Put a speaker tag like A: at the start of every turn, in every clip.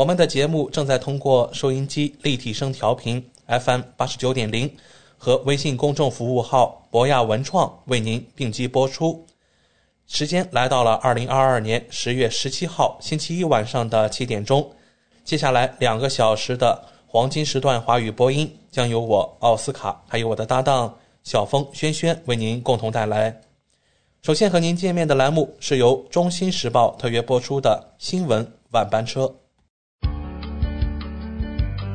A: 我们的节目正在通过收音机立体声调频 FM 八十九点零和微信公众服务号博雅文创为您并机播出。时间来到了二零二二年十月十七号星期一晚上的七点钟。接下来两个小时的黄金时段华语播音将由我奥斯卡还有我的搭档小峰轩轩为您共同带来。首先和您见面的栏目是由《中新时报》特约播出的新闻晚班车。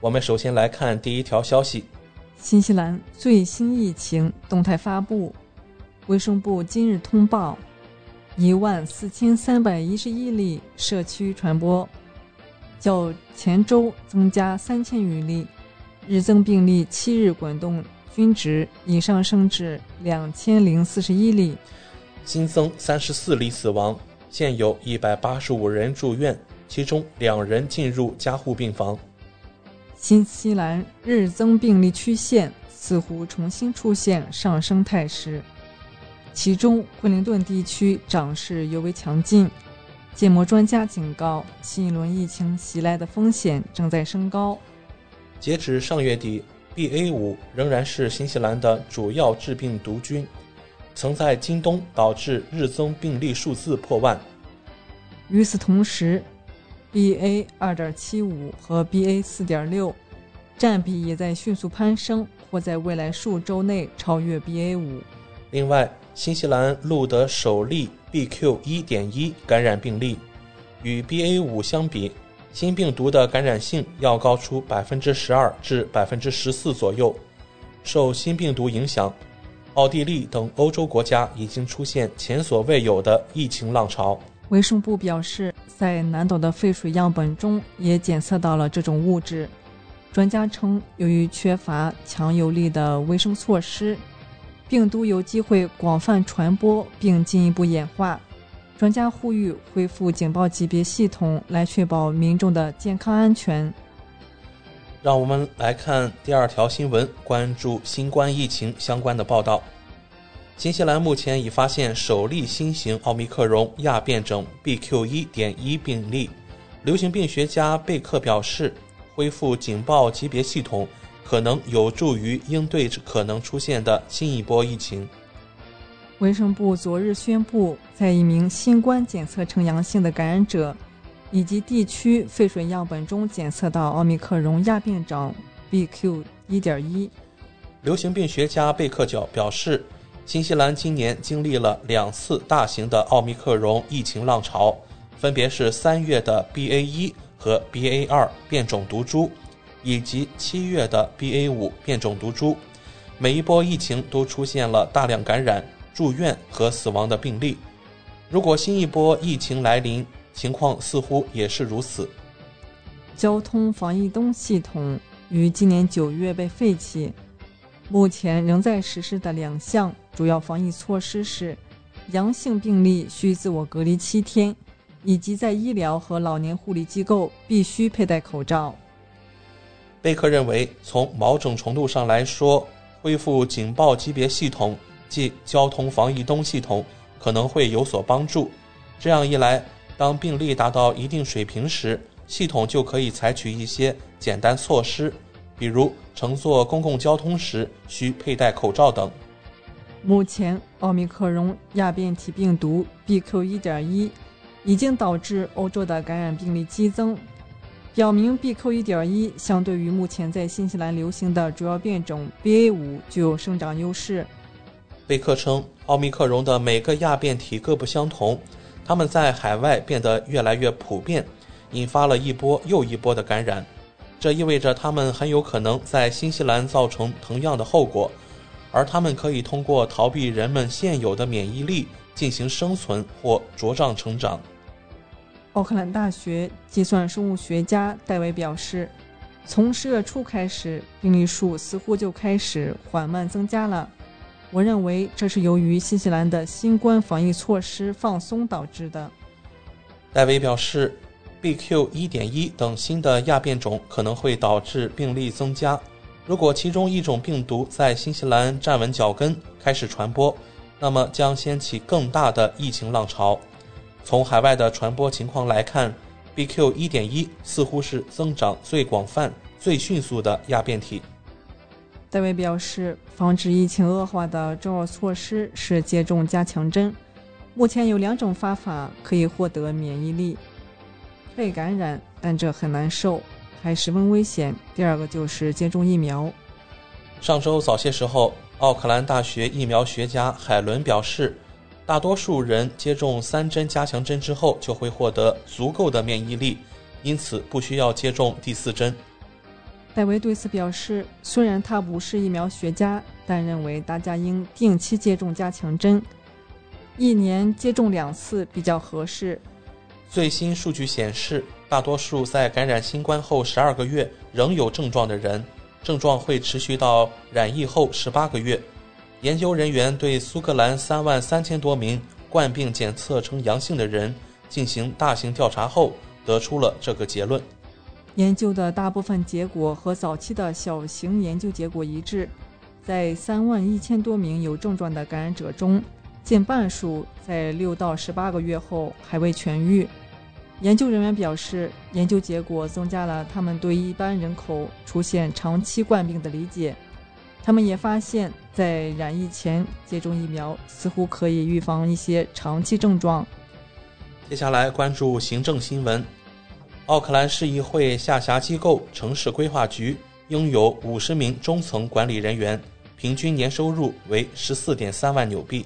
A: 我们首先来看第一条消息：
B: 新西兰最新疫情动态发布，卫生部今日通报，一万四千三百一十一例社区传播，较前周增加三千余例，日增病例七日滚动均值已上升至两千零四十一例。
A: 新增三十四例死亡，现有一百八十五人住院，其中两人进入加护病房。
B: 新西兰日增病例曲线似乎重新出现上升态势，其中惠灵顿地区涨势尤为强劲。建模专家警告，新一轮疫情袭来的风险正在升高。
A: 截止上月底，BA 五仍然是新西兰的主要致病毒菌，曾在今冬导致日增病例数字破万。
B: 与此同时，BA 二点七五和 BA 四点六占比也在迅速攀升，或在未来数周内超越 BA 五。
A: 另外，新西兰录得首例 BQ 一点一感染病例，与 BA 五相比，新病毒的感染性要高出百分之十二至百分之十四左右。受新病毒影响，奥地利等欧洲国家已经出现前所未有的疫情浪潮。
B: 卫生部表示，在南岛的废水样本中也检测到了这种物质。专家称，由于缺乏强有力的卫生措施，病毒有机会广泛传播并进一步演化。专家呼吁恢复警报级别系统，来确保民众的健康安全。
A: 让我们来看第二条新闻，关注新冠疫情相关的报道。新西兰目前已发现首例新型奥密克戎亚变种 BQ 一点一病例。流行病学家贝克表示，恢复警报级别系统可能有助于应对可能出现的新一波疫情。
B: 卫生部昨日宣布，在一名新冠检测呈阳性的感染者以及地区废水样本中检测到奥密克戎亚变种 BQ 一点一。
A: 流行病学家贝克角表示。新西兰今年经历了两次大型的奥密克戎疫情浪潮，分别是三月的 BA 一和 BA 二变种毒株，以及七月的 BA 五变种毒株。每一波疫情都出现了大量感染、住院和死亡的病例。如果新一波疫情来临，情况似乎也是如此。
B: 交通防疫灯系统于今年九月被废弃。目前仍在实施的两项主要防疫措施是：阳性病例需自我隔离七天，以及在医疗和老年护理机构必须佩戴口罩。
A: 贝克认为，从某种程度上来说，恢复警报级别系统，即交通防疫东系统，可能会有所帮助。这样一来，当病例达到一定水平时，系统就可以采取一些简单措施，比如乘坐公共交通时需佩戴口罩等。
B: 目前，奥密克戎亚变体病毒 BQ.1.1 已经导致欧洲的感染病例激增，表明 BQ.1.1 相对于目前在新西兰流行的主要变种 BA.5 具有生长优势。
A: 贝克称，奥密克戎的每个亚变体各不相同，它们在海外变得越来越普遍，引发了一波又一波的感染。这意味着它们很有可能在新西兰造成同样的后果。而他们可以通过逃避人们现有的免疫力进行生存或茁壮成长。
B: 奥克兰大学计算生物学家戴维表示，从十月初开始，病例数似乎就开始缓慢增加了。我认为这是由于新西兰的新冠防疫措施放松导致的。
A: 戴维表示，BQ.1.1 等新的亚变种可能会导致病例增加。如果其中一种病毒在新西兰站稳脚跟，开始传播，那么将掀起更大的疫情浪潮。从海外的传播情况来看，BQ. 1.1似乎是增长最广泛、最迅速的亚变体。
B: 戴维表示，防止疫情恶化的重要措施是接种加强针。目前有两种方法可以获得免疫力：被感染，但这很难受。还十分危险。第二个就是接种疫苗。
A: 上周早些时候，奥克兰大学疫苗学家海伦表示，大多数人接种三针加强针之后就会获得足够的免疫力，因此不需要接种第四针。
B: 戴维对此表示，虽然他不是疫苗学家，但认为大家应定期接种加强针，一年接种两次比较合适。
A: 最新数据显示。大多数在感染新冠后十二个月仍有症状的人，症状会持续到染疫后十八个月。研究人员对苏格兰三万三千多名冠病检测呈阳性的人进行大型调查后，得出了这个结论。
B: 研究的大部分结果和早期的小型研究结果一致，在三万一千多名有症状的感染者中，近半数在六到十八个月后还未痊愈。研究人员表示，研究结果增加了他们对一般人口出现长期冠病的理解。他们也发现，在染疫前接种疫苗似乎可以预防一些长期症状。
A: 接下来关注行政新闻：奥克兰市议会下辖机构城市规划局拥有五十名中层管理人员，平均年收入为十四点三万纽币。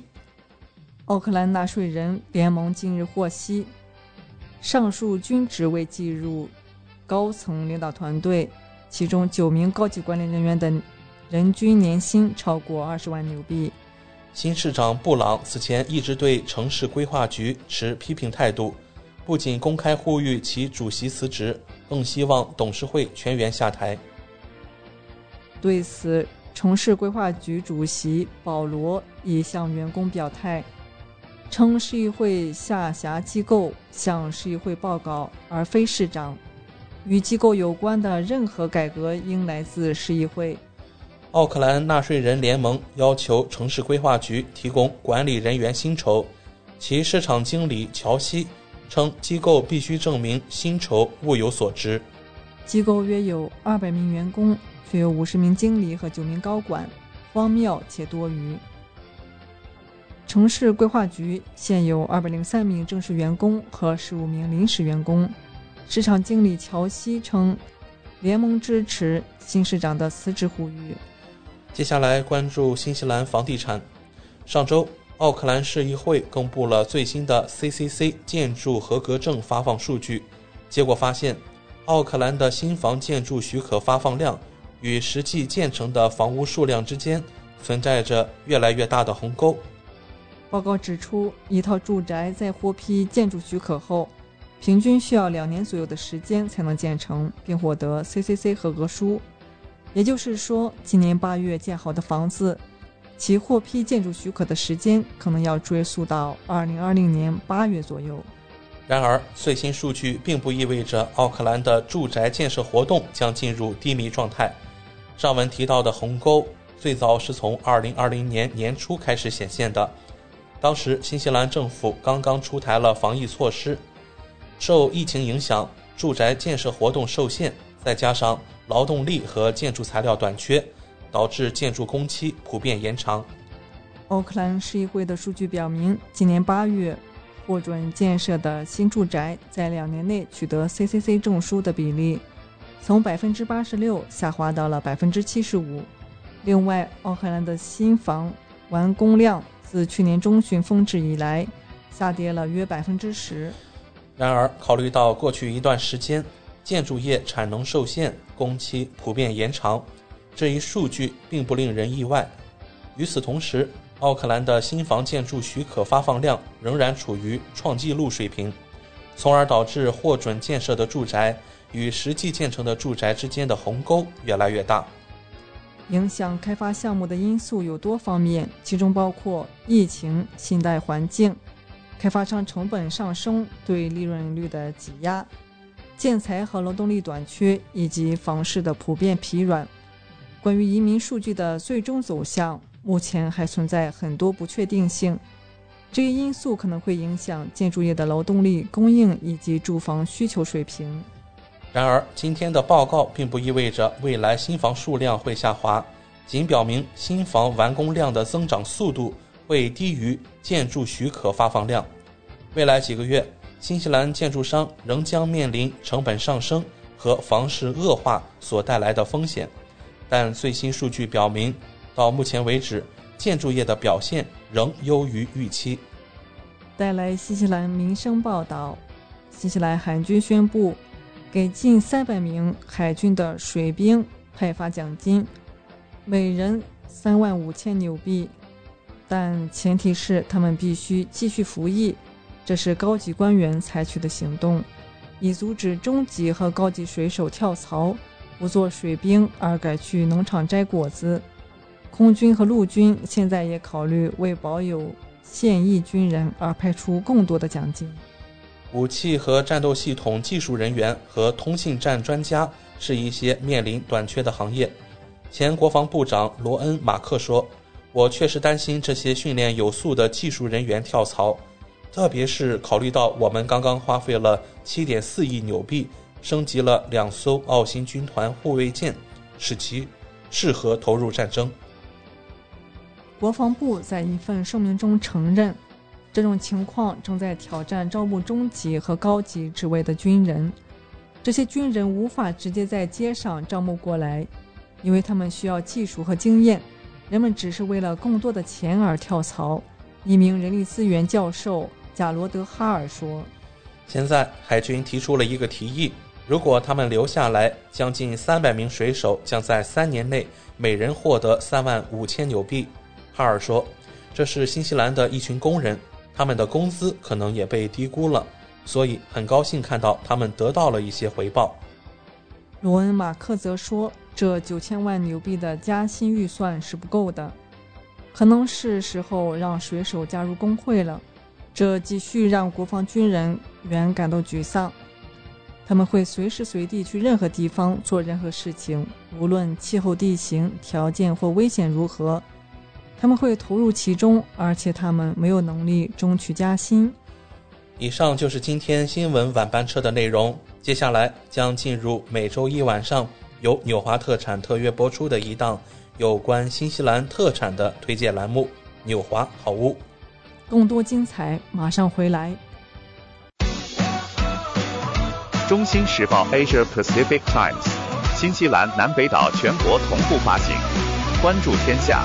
B: 奥克兰纳税人联盟近日获悉。上述均职位计入高层领导团队，其中九名高级管理人员的人均年薪超过二十万纽币。
A: 新市长布朗此前一直对城市规划局持批评态度，不仅公开呼吁其主席辞职，更希望董事会全员下台。
B: 对此，城市规划局主席保罗已向员工表态。称市议会下辖机构向市议会报告，而非市长。与机构有关的任何改革应来自市议会。
A: 奥克兰纳税人联盟要求城市规划局提供管理人员薪酬。其市场经理乔西称，机构必须证明薪酬物有所值。
B: 机构约有二百名员工，却有五十名经理和九名高管，荒谬且多余。城市规划局现有二百零三名正式员工和十五名临时员工。市场经理乔西称，联盟支持新市长的辞职呼吁。
A: 接下来关注新西兰房地产。上周，奥克兰市议会公布了最新的 CCC 建筑合格证发放数据，结果发现，奥克兰的新房建筑许可发放量与实际建成的房屋数量之间存在着越来越大的鸿沟。
B: 报告指出，一套住宅在获批建筑许可后，平均需要两年左右的时间才能建成并获得 CCC 合格书。也就是说，今年八月建好的房子，其获批建筑许可的时间可能要追溯到2020年八月左右。
A: 然而，最新数据并不意味着奥克兰的住宅建设活动将进入低迷状态。上文提到的鸿沟。最早是从2020年年初开始显现的。当时新西兰政府刚刚出台了防疫措施，受疫情影响，住宅建设活动受限，再加上劳动力和建筑材料短缺，导致建筑工期普遍延长。
B: 奥克兰市议会的数据表明，今年八月获准建设的新住宅在两年内取得 CCC 证书的比例，从百分之八十六下滑到了百分之七十五。另外，奥克兰的新房完工量自去年中旬峰值以来，下跌了约百分之十。
A: 然而，考虑到过去一段时间建筑业产能受限，工期普遍延长，这一数据并不令人意外。与此同时，奥克兰的新房建筑许可发放量仍然处于创纪录水平，从而导致获准建设的住宅与实际建成的住宅之间的鸿沟越来越大。
B: 影响开发项目的因素有多方面，其中包括疫情、信贷环境、开发商成本上升对利润率的挤压、建材和劳动力短缺以及房市的普遍疲软。关于移民数据的最终走向。目前还存在很多不确定性，这一因素可能会影响建筑业的劳动力供应以及住房需求水平。
A: 然而，今天的报告并不意味着未来新房数量会下滑，仅表明新房完工量的增长速度会低于建筑许可发放量。未来几个月，新西兰建筑商仍将面临成本上升和房市恶化所带来的风险，但最新数据表明。到目前为止，建筑业的表现仍优于预期。
B: 带来新西兰民生报道：新西兰海军宣布给近三百名海军的水兵派发奖金，每人三万五千纽币，但前提是他们必须继续服役。这是高级官员采取的行动，以阻止中级和高级水手跳槽，不做水兵而改去农场摘果子。空军和陆军现在也考虑为保有现役军人而派出更多的奖金。
A: 武器和战斗系统技术人员和通信站专家是一些面临短缺的行业。前国防部长罗恩·马克说：“我确实担心这些训练有素的技术人员跳槽，特别是考虑到我们刚刚花费了7.4亿纽币升级了两艘澳新军团护卫舰，使其适合投入战争。”
B: 国防部在一份声明中承认，这种情况正在挑战招募中级和高级职位的军人。这些军人无法直接在街上招募过来，因为他们需要技术和经验。人们只是为了更多的钱而跳槽。一名人力资源教授贾罗德·哈尔说：“
A: 现在海军提出了一个提议，如果他们留下来，将近三百名水手将在三年内每人获得三万五千纽币。”哈尔说：“这是新西兰的一群工人，他们的工资可能也被低估了，所以很高兴看到他们得到了一些回报。”
B: 罗恩·马克则说：“这九千万纽币的加薪预算是不够的，可能是时候让水手加入工会了。这继续让国防军人员感到沮丧。他们会随时随地去任何地方做任何事情，无论气候、地形条件或危险如何。”他们会投入其中，而且他们没有能力争取加薪。
A: 以上就是今天新闻晚班车的内容。接下来将进入每周一晚上由纽华特产特约播出的一档有关新西兰特产的推荐栏目《纽华好物》。
B: 更多精彩马上回来。
C: 中新时报 Asia Pacific Times，新西兰南北岛全国同步发行。关注天下。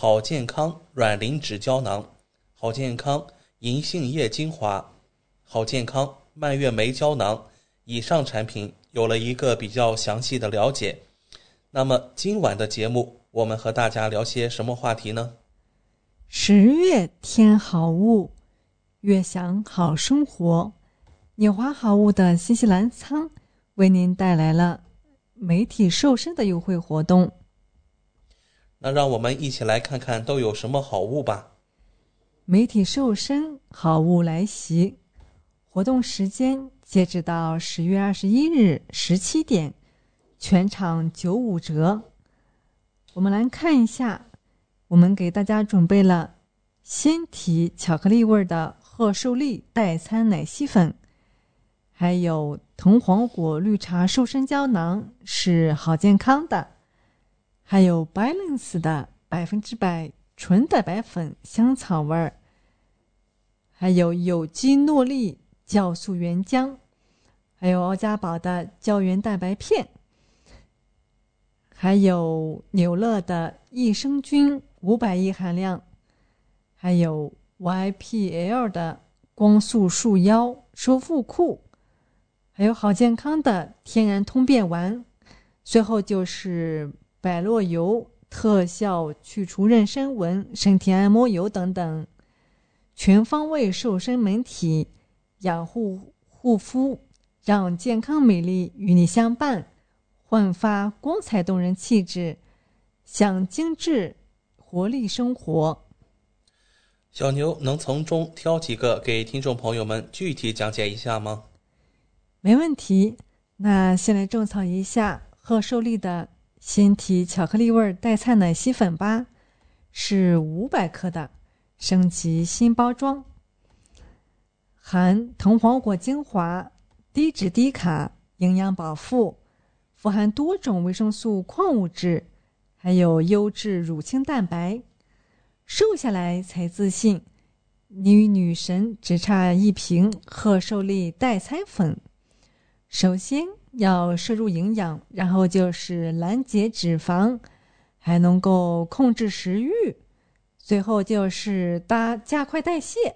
A: 好健康软磷脂胶囊、好健康银杏叶精华、好健康蔓越莓胶囊以上产品有了一个比较详细的了解。那么今晚的节目。我们和大家聊些什么话题呢？
B: 十月添好物，悦享好生活。纽华好物的新西兰仓为您带来了媒体瘦身的优惠活动。
A: 那让我们一起来看看都有什么好物吧。
B: 媒体瘦身好物来袭，活动时间截止到十月二十一日十七点，全场九五折。我们来看一下，我们给大家准备了鲜体巧克力味的贺寿丽代餐奶昔粉，还有藤黄果绿茶瘦身胶囊，是好健康的，还有 Balance 的百分之百纯蛋白粉香草味儿，还有有机诺丽酵素原浆，还有奥家宝的胶原蛋白片。还有纽乐的益生菌五百亿含量，还有 YPL 的光速束腰收腹裤，还有好健康的天然通便丸，最后就是百洛油、特效去除妊娠纹、身体按摩油等等，全方位瘦身美体，养护护肤，让健康美丽与你相伴，焕发光彩动人气质，享精致活力生活。
A: 小牛能从中挑几个给听众朋友们具体讲解一下吗？
B: 没问题，那先来种草一下贺寿丽的鲜体巧克力味代餐奶昔粉吧，是五百克的，升级新包装，含藤黄果精华，低脂低卡，营养饱腹，富含多种维生素、矿物质，还有优质乳清蛋白，瘦下来才自信。你与女神只差一瓶贺寿丽代餐粉。首先要摄入营养，然后就是拦截脂肪，还能够控制食欲，最后就是搭加快代谢。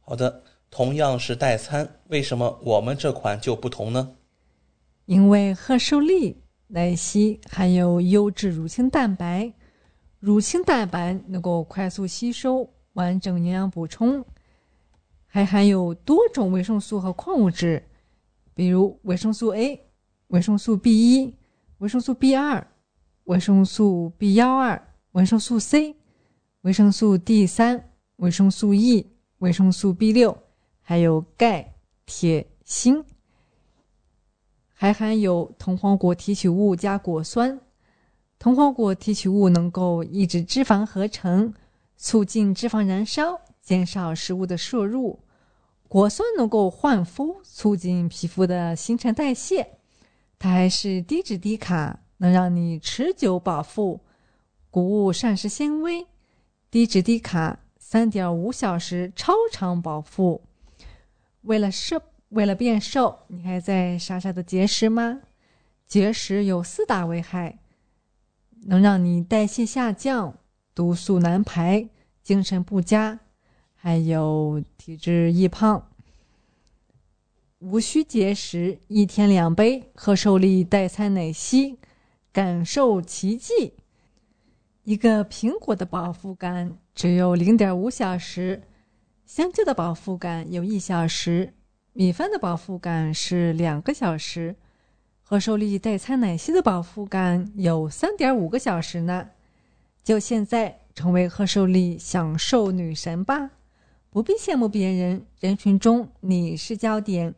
A: 好的，同样是代餐，为什么我们这款就不同呢？
B: 因为贺寿丽奶昔含有优质乳清蛋白，乳清蛋白能够快速吸收，完整营养补充，还含有多种维生素和矿物质。比如维生素 A、维生素 B 一、维生素 B 二、维生素 B 幺二、维生素 C、维生素 D 三、维生素 E、维生素 B 六，还有钙、铁、锌，还含有藤黄果提取物加果酸。藤黄果提取物能够抑制脂肪合成，促进脂肪燃烧，减少食物的摄入。果酸能够焕肤，促进皮肤的新陈代谢。它还是低脂低卡，能让你持久饱腹。谷物膳食纤维，低脂低卡，三点五小时超长饱腹。为了瘦，为了变瘦，你还在傻傻的节食吗？节食有四大危害：能让你代谢下降，毒素难排，精神不佳。还有体质易胖，无需节食，一天两杯贺寿丽代餐奶昔，感受奇迹。一个苹果的饱腹感只有零点五小时，香蕉的饱腹感有一小时，米饭的饱腹感是两个小时，贺寿丽代餐奶昔的饱腹感有三点五个小时呢。就现在成为贺寿丽享受女神吧！不必羡慕别人，人群中你是焦点。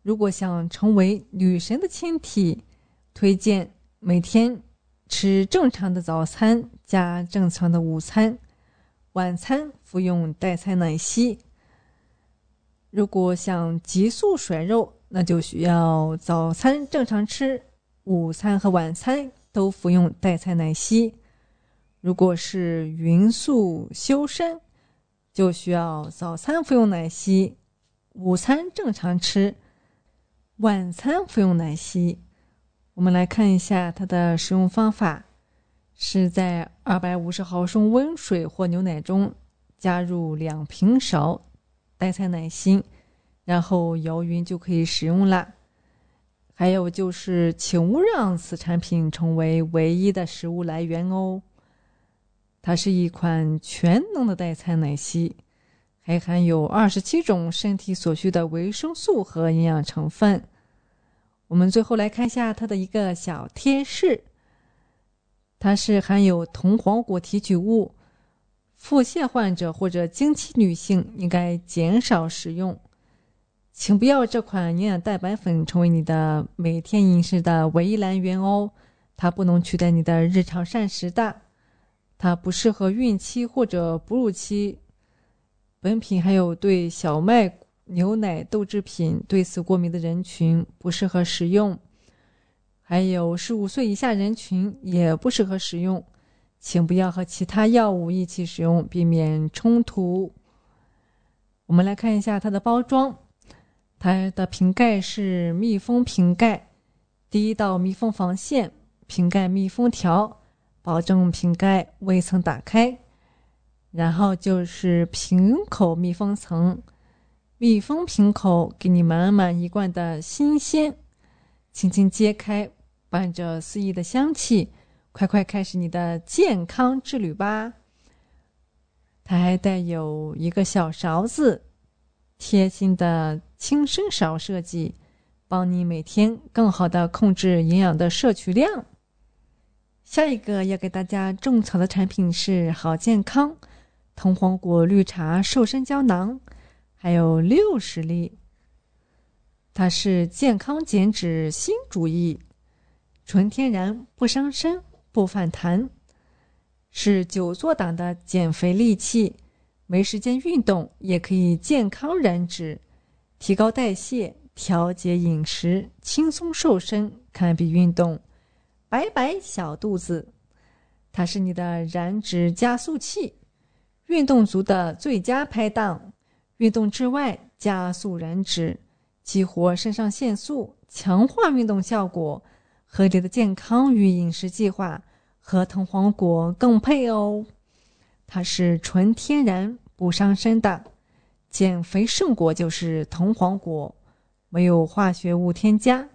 B: 如果想成为女神的亲体，推荐每天吃正常的早餐加正常的午餐，晚餐服用代餐奶昔。如果想急速甩肉，那就需要早餐正常吃，午餐和晚餐都服用代餐奶昔。如果是匀速修身。就需要早餐服用奶昔，午餐正常吃，晚餐服用奶昔。我们来看一下它的使用方法：是在二百五十毫升温水或牛奶中加入两平勺代餐奶昔，然后摇匀就可以使用了。还有就是，请勿让此产品成为唯一的食物来源哦。它是一款全能的代餐奶昔，还含有二十七种身体所需的维生素和营养成分。我们最后来看一下它的一个小贴士：它是含有铜黄果提取物，腹泻患者或者经期女性应该减少食用。请不要这款营养蛋白粉成为你的每天饮食的唯一来源哦，它不能取代你的日常膳食的。它不适合孕期或者哺乳期。本品还有对小麦、牛奶、豆制品对此过敏的人群不适合食用，还有十五岁以下人群也不适合食用，请不要和其他药物一起使用，避免冲突。我们来看一下它的包装，它的瓶盖是密封瓶盖，第一道密封防线，瓶盖密封条。保证瓶盖未曾打开，然后就是瓶口密封层，密封瓶口给你满满一罐的新鲜，轻轻揭开，伴着四溢的香气，快快开始你的健康之旅吧！它还带有一个小勺子，贴心的轻声勺设计，帮你每天更好的控制营养的摄取量。下一个要给大家种草的产品是好健康藤黄果绿茶瘦身胶囊，还有六十粒。它是健康减脂新主意，纯天然不伤身不反弹，是久坐党的减肥利器。没时间运动也可以健康燃脂，提高代谢，调节饮食，轻松瘦身，堪比运动。摆摆小肚子，它是你的燃脂加速器，运动族的最佳拍档。运动之外加速燃脂，激活肾上腺素，强化运动效果。合理的健康与饮食计划和藤黄果更配哦。它是纯天然不伤身的减肥圣果，就是藤黄果，没有化学物添加。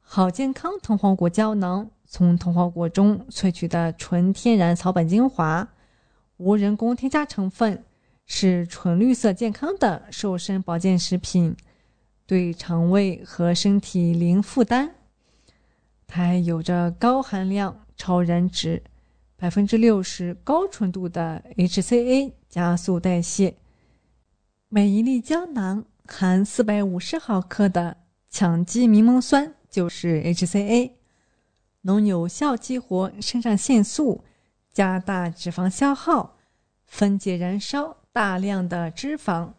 B: 好健康藤黄果胶囊。从同花果中萃取的纯天然草本精华，无人工添加成分，是纯绿色健康的瘦身保健食品，对肠胃和身体零负担。它还有着高含量超燃脂、百分之六十高纯度的 HCA，加速代谢。每一粒胶囊含四百五十毫克的羟基柠檬酸，就是 HCA。能有效激活肾上腺素，加大脂肪消耗，分解燃烧大量的脂肪，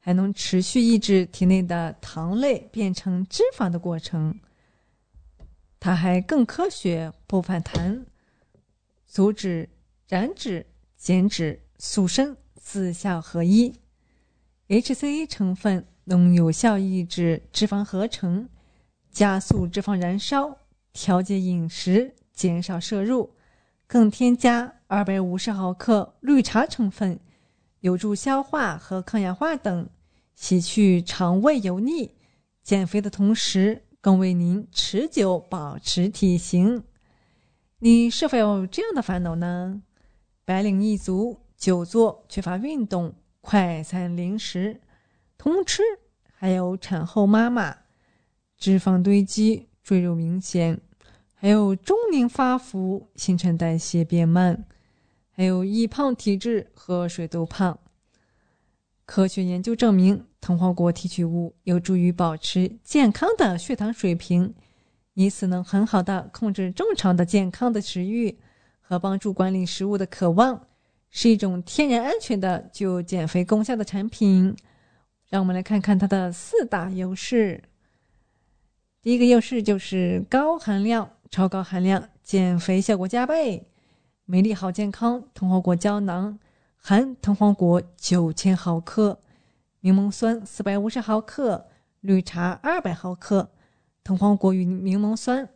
B: 还能持续抑制体内的糖类变成脂肪的过程。它还更科学，不反弹，阻止燃脂、减脂、塑身四效合一。HCA 成分能有效抑制脂肪合成，加速脂肪燃烧。调节饮食，减少摄入，更添加二百五十毫克绿茶成分，有助消化和抗氧化等，洗去肠胃油腻。减肥的同时，更为您持久保持体型。你是否有这样的烦恼呢？白领一族久坐，缺乏运动，快餐零食通吃，还有产后妈妈脂肪堆积，赘肉明显。还有中年发福、新陈代谢变慢，还有易胖体质和水痘胖。科学研究证明，藤黄果提取物有助于保持健康的血糖水平，以此能很好的控制正常的健康的食欲和帮助管理食物的渴望，是一种天然安全的具有减肥功效的产品。让我们来看看它的四大优势。第一个优势就是高含量。超高含量，减肥效果加倍。美丽好健康藤黄果胶囊含藤黄果九千毫克，柠檬酸四百五十毫克，绿茶二百毫克。藤黄果与柠檬酸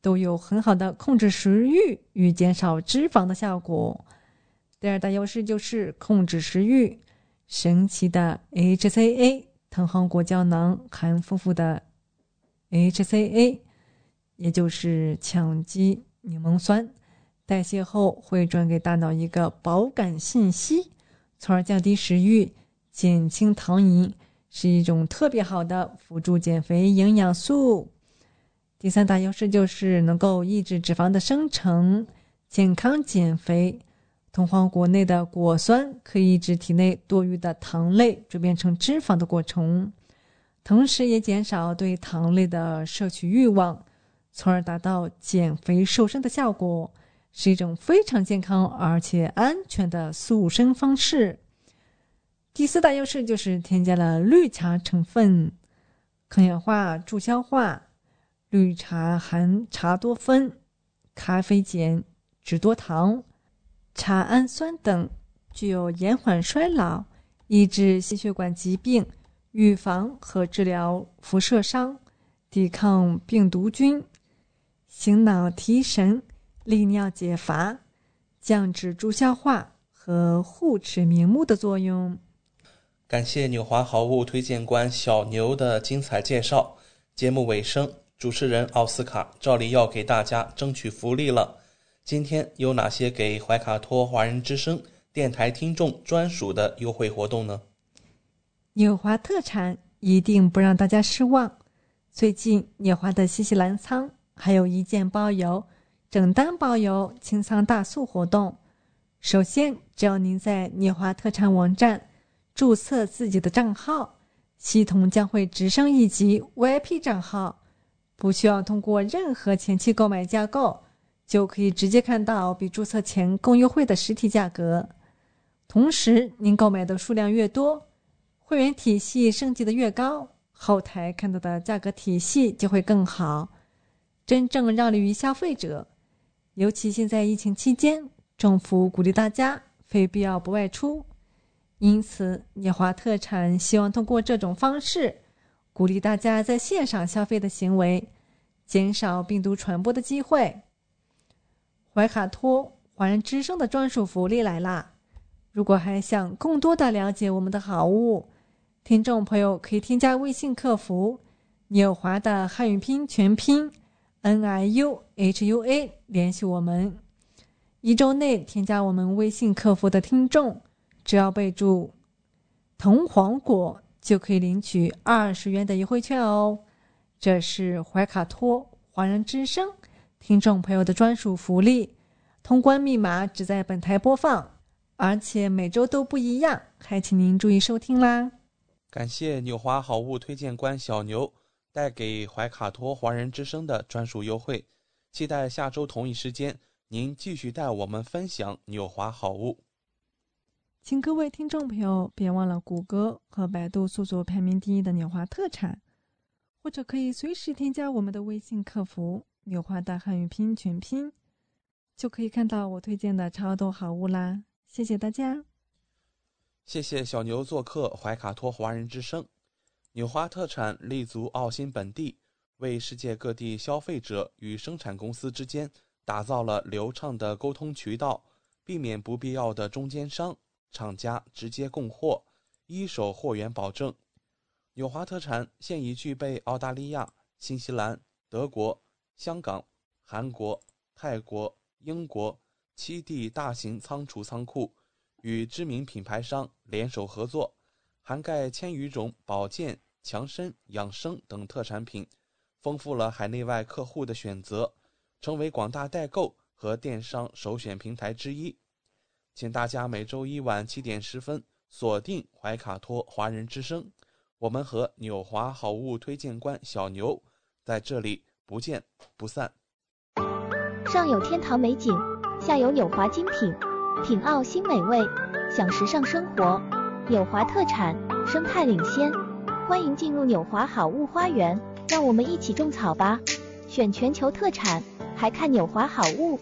B: 都有很好的控制食欲与减少脂肪的效果。第二大优势就是控制食欲。神奇的 HCA 藤黄果胶囊含丰富的 HCA。也就是羟基柠檬酸，代谢后会转给大脑一个饱感信息，从而降低食欲、减轻糖瘾，是一种特别好的辅助减肥营养素。第三大优势就是能够抑制脂肪的生成，健康减肥。同黄果内的果酸可以抑制体内多余的糖类转变成脂肪的过程，同时也减少对糖类的摄取欲望。从而达到减肥瘦身的效果，是一种非常健康而且安全的塑身方式。第四大优势就是添加了绿茶成分，抗氧化、助消化。绿茶含茶多酚、咖啡碱、脂多糖、茶氨酸等，具有延缓衰老、抑制心血管疾病、预防和治疗辐射伤、抵抗病毒菌。醒脑提神、利尿解乏、降脂助消化和护齿明目的作用。
A: 感谢纽华好物推荐官小牛的精彩介绍。节目尾声，主持人奥斯卡照例要给大家争取福利了。今天有哪些给怀卡托华人之声电台听众专属的优惠活动呢？
B: 纽华特产一定不让大家失望。最近纽华的新西兰仓还有一件包邮、整单包邮清仓大促活动。首先，只要您在聂华特产网站注册自己的账号，系统将会直升一级 VIP 账号。不需要通过任何前期购买架构，就可以直接看到比注册前更优惠的实体价格。同时，您购买的数量越多，会员体系升级的越高，后台看到的价格体系就会更好，真正让利于消费者。尤其现在疫情期间，政府鼓励大家非必要不外出，因此野华特产希望通过这种方式。鼓励大家在线上消费的行为，减少病毒传播的机会。怀卡托华人之声的专属福利来啦！如果还想更多的了解我们的好物，听众朋友可以添加微信客服“纽华”的汉语拼全拼 “n i u h u a” 联系我们。一周内添加我们微信客服的听众，只要备注“藤黄果”。就可以领取二十元的优惠券哦，这是怀卡托华人之声听众朋友的专属福利。通关密码只在本台播放，而且每周都不一样，还请您注意收听啦。
A: 感谢纽华好物推荐官小牛带给怀卡托华人之声的专属优惠，期待下周同一时间您继续带我们分享纽华好物。
B: 请各位听众朋友别忘了谷歌和百度搜索排名第一的纽华特产，或者可以随时添加我们的微信客服“纽华大汉语拼音全拼”，就可以看到我推荐的超多好物啦！谢谢大家，
A: 谢谢小牛做客怀卡托华人之声。纽华特产立足澳新本地，为世界各地消费者与生产公司之间打造了流畅的沟通渠道，避免不必要的中间商。厂家直接供货，一手货源保证。纽华特产现已具备澳大利亚、新西兰、德国、香港、韩国、泰国、英国七地大型仓储仓库，与知名品牌商联手合作，涵盖千余种保健、强身、养生等特产品，丰富了海内外客户的选择，成为广大代购和电商首选平台之一。请大家每周一晚七点十分锁定怀卡托华人之声，我们和纽华好物推荐官小牛在这里不见不散。
D: 上有天堂美景，下有纽华精品，品澳新美味，享时尚生活。纽华特产，生态领先，欢迎进入纽华好物花园，让我们一起种草吧！选全球特产，还看纽华好物。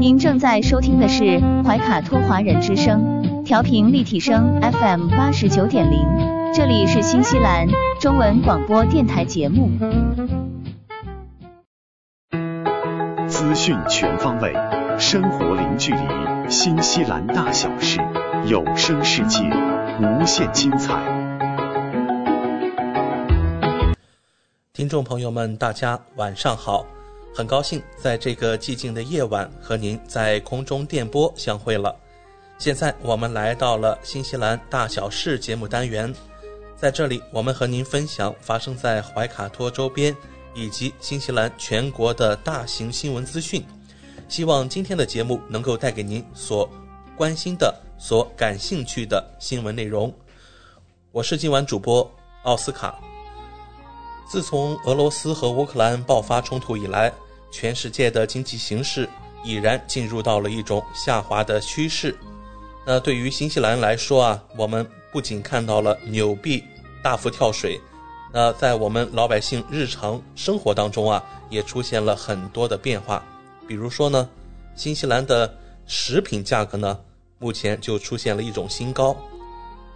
E: 您正在收听的是怀卡托华人之声，调频立体声 FM 八十九点零，这里是新西兰中文广播电台节目。
F: 资讯全方位，生活零距离，新西兰大小事，有声世界，无限精彩。
A: 听众朋友们，大家晚上好。很高兴在这个寂静的夜晚和您在空中电波相会了。现在我们来到了新西兰大小事节目单元，在这里我们和您分享发生在怀卡托周边以及新西兰全国的大型新闻资讯。希望今天的节目能够带给您所关心的、所感兴趣的新闻内容。我是今晚主播奥斯卡。自从俄罗斯和乌克兰爆发冲突以来，全世界的经济形势已然进入到了一种下滑的趋势。那对于新西兰来说啊，我们不仅看到了纽币大幅跳水，那在我们老百姓日常生活当中啊，也出现了很多的变化。比如说呢，新西兰的食品价格呢，目前就出现了一种新高，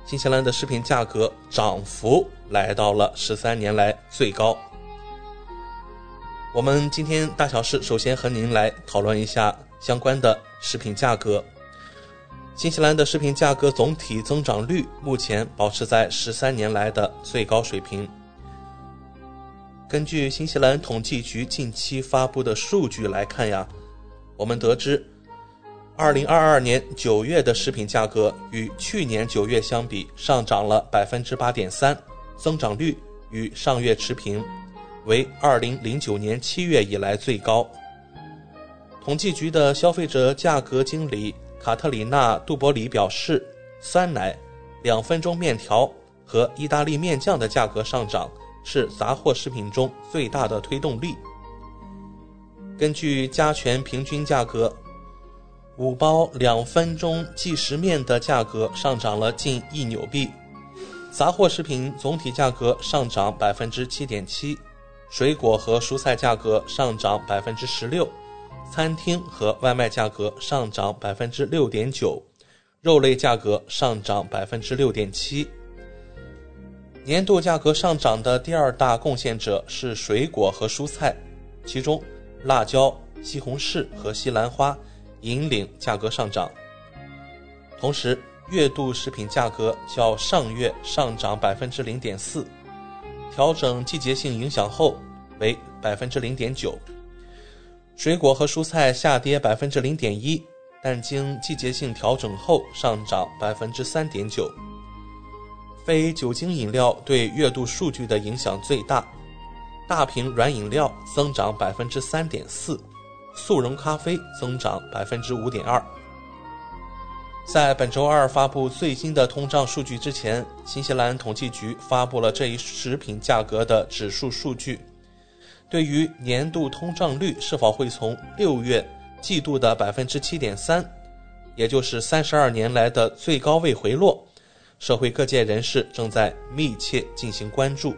A: 新西兰的食品价格涨幅来到了十三年来最高。我们今天大小事首先和您来讨论一下相关的食品价格。新西兰的食品价格总体增长率目前保持在十三年来的最高水平。根据新西兰统计局近期发布的数据来看呀，我们得知，二零二二年九月的食品价格与去年九月相比上涨了百分之八点三，增长率与上月持平，为二零零九年七月以来最高。统计局的消费者价格经理。卡特里娜·杜博里表示，酸奶、两分钟面条和意大利面酱的价格上涨是杂货食品中最大的推动力。根据加权平均价格，五包两分钟即食面的价格上涨了近一纽币，杂货食品总体价格上涨百分之七点七，水果和蔬菜价格上涨百分之十六。餐厅和外卖价格上涨百分之六点九，肉类价格上涨百分之六点七。年度价格上涨的第二大贡献者是水果和蔬菜，其中辣椒、西红柿和西兰花引领价格上涨。同时，月度食品价格较上月上涨百分之零点四，调整季节性影响后为百分之零点九。水果和蔬菜下跌百分之零点一，但经季节性调整后上涨百分之三点九。非酒精饮料对月度数据的影响最大，大瓶软饮料增长百分之三点四，速溶咖啡增长百分之五点二。在本周二发布最新的通胀数据之前，新西兰统计局发布了这一食品价格的指数数据。对于年度通胀率是否会从六月季度的百分之七点三，也就是三十二年来的最高位回落，社会各界人士正在密切进行关注。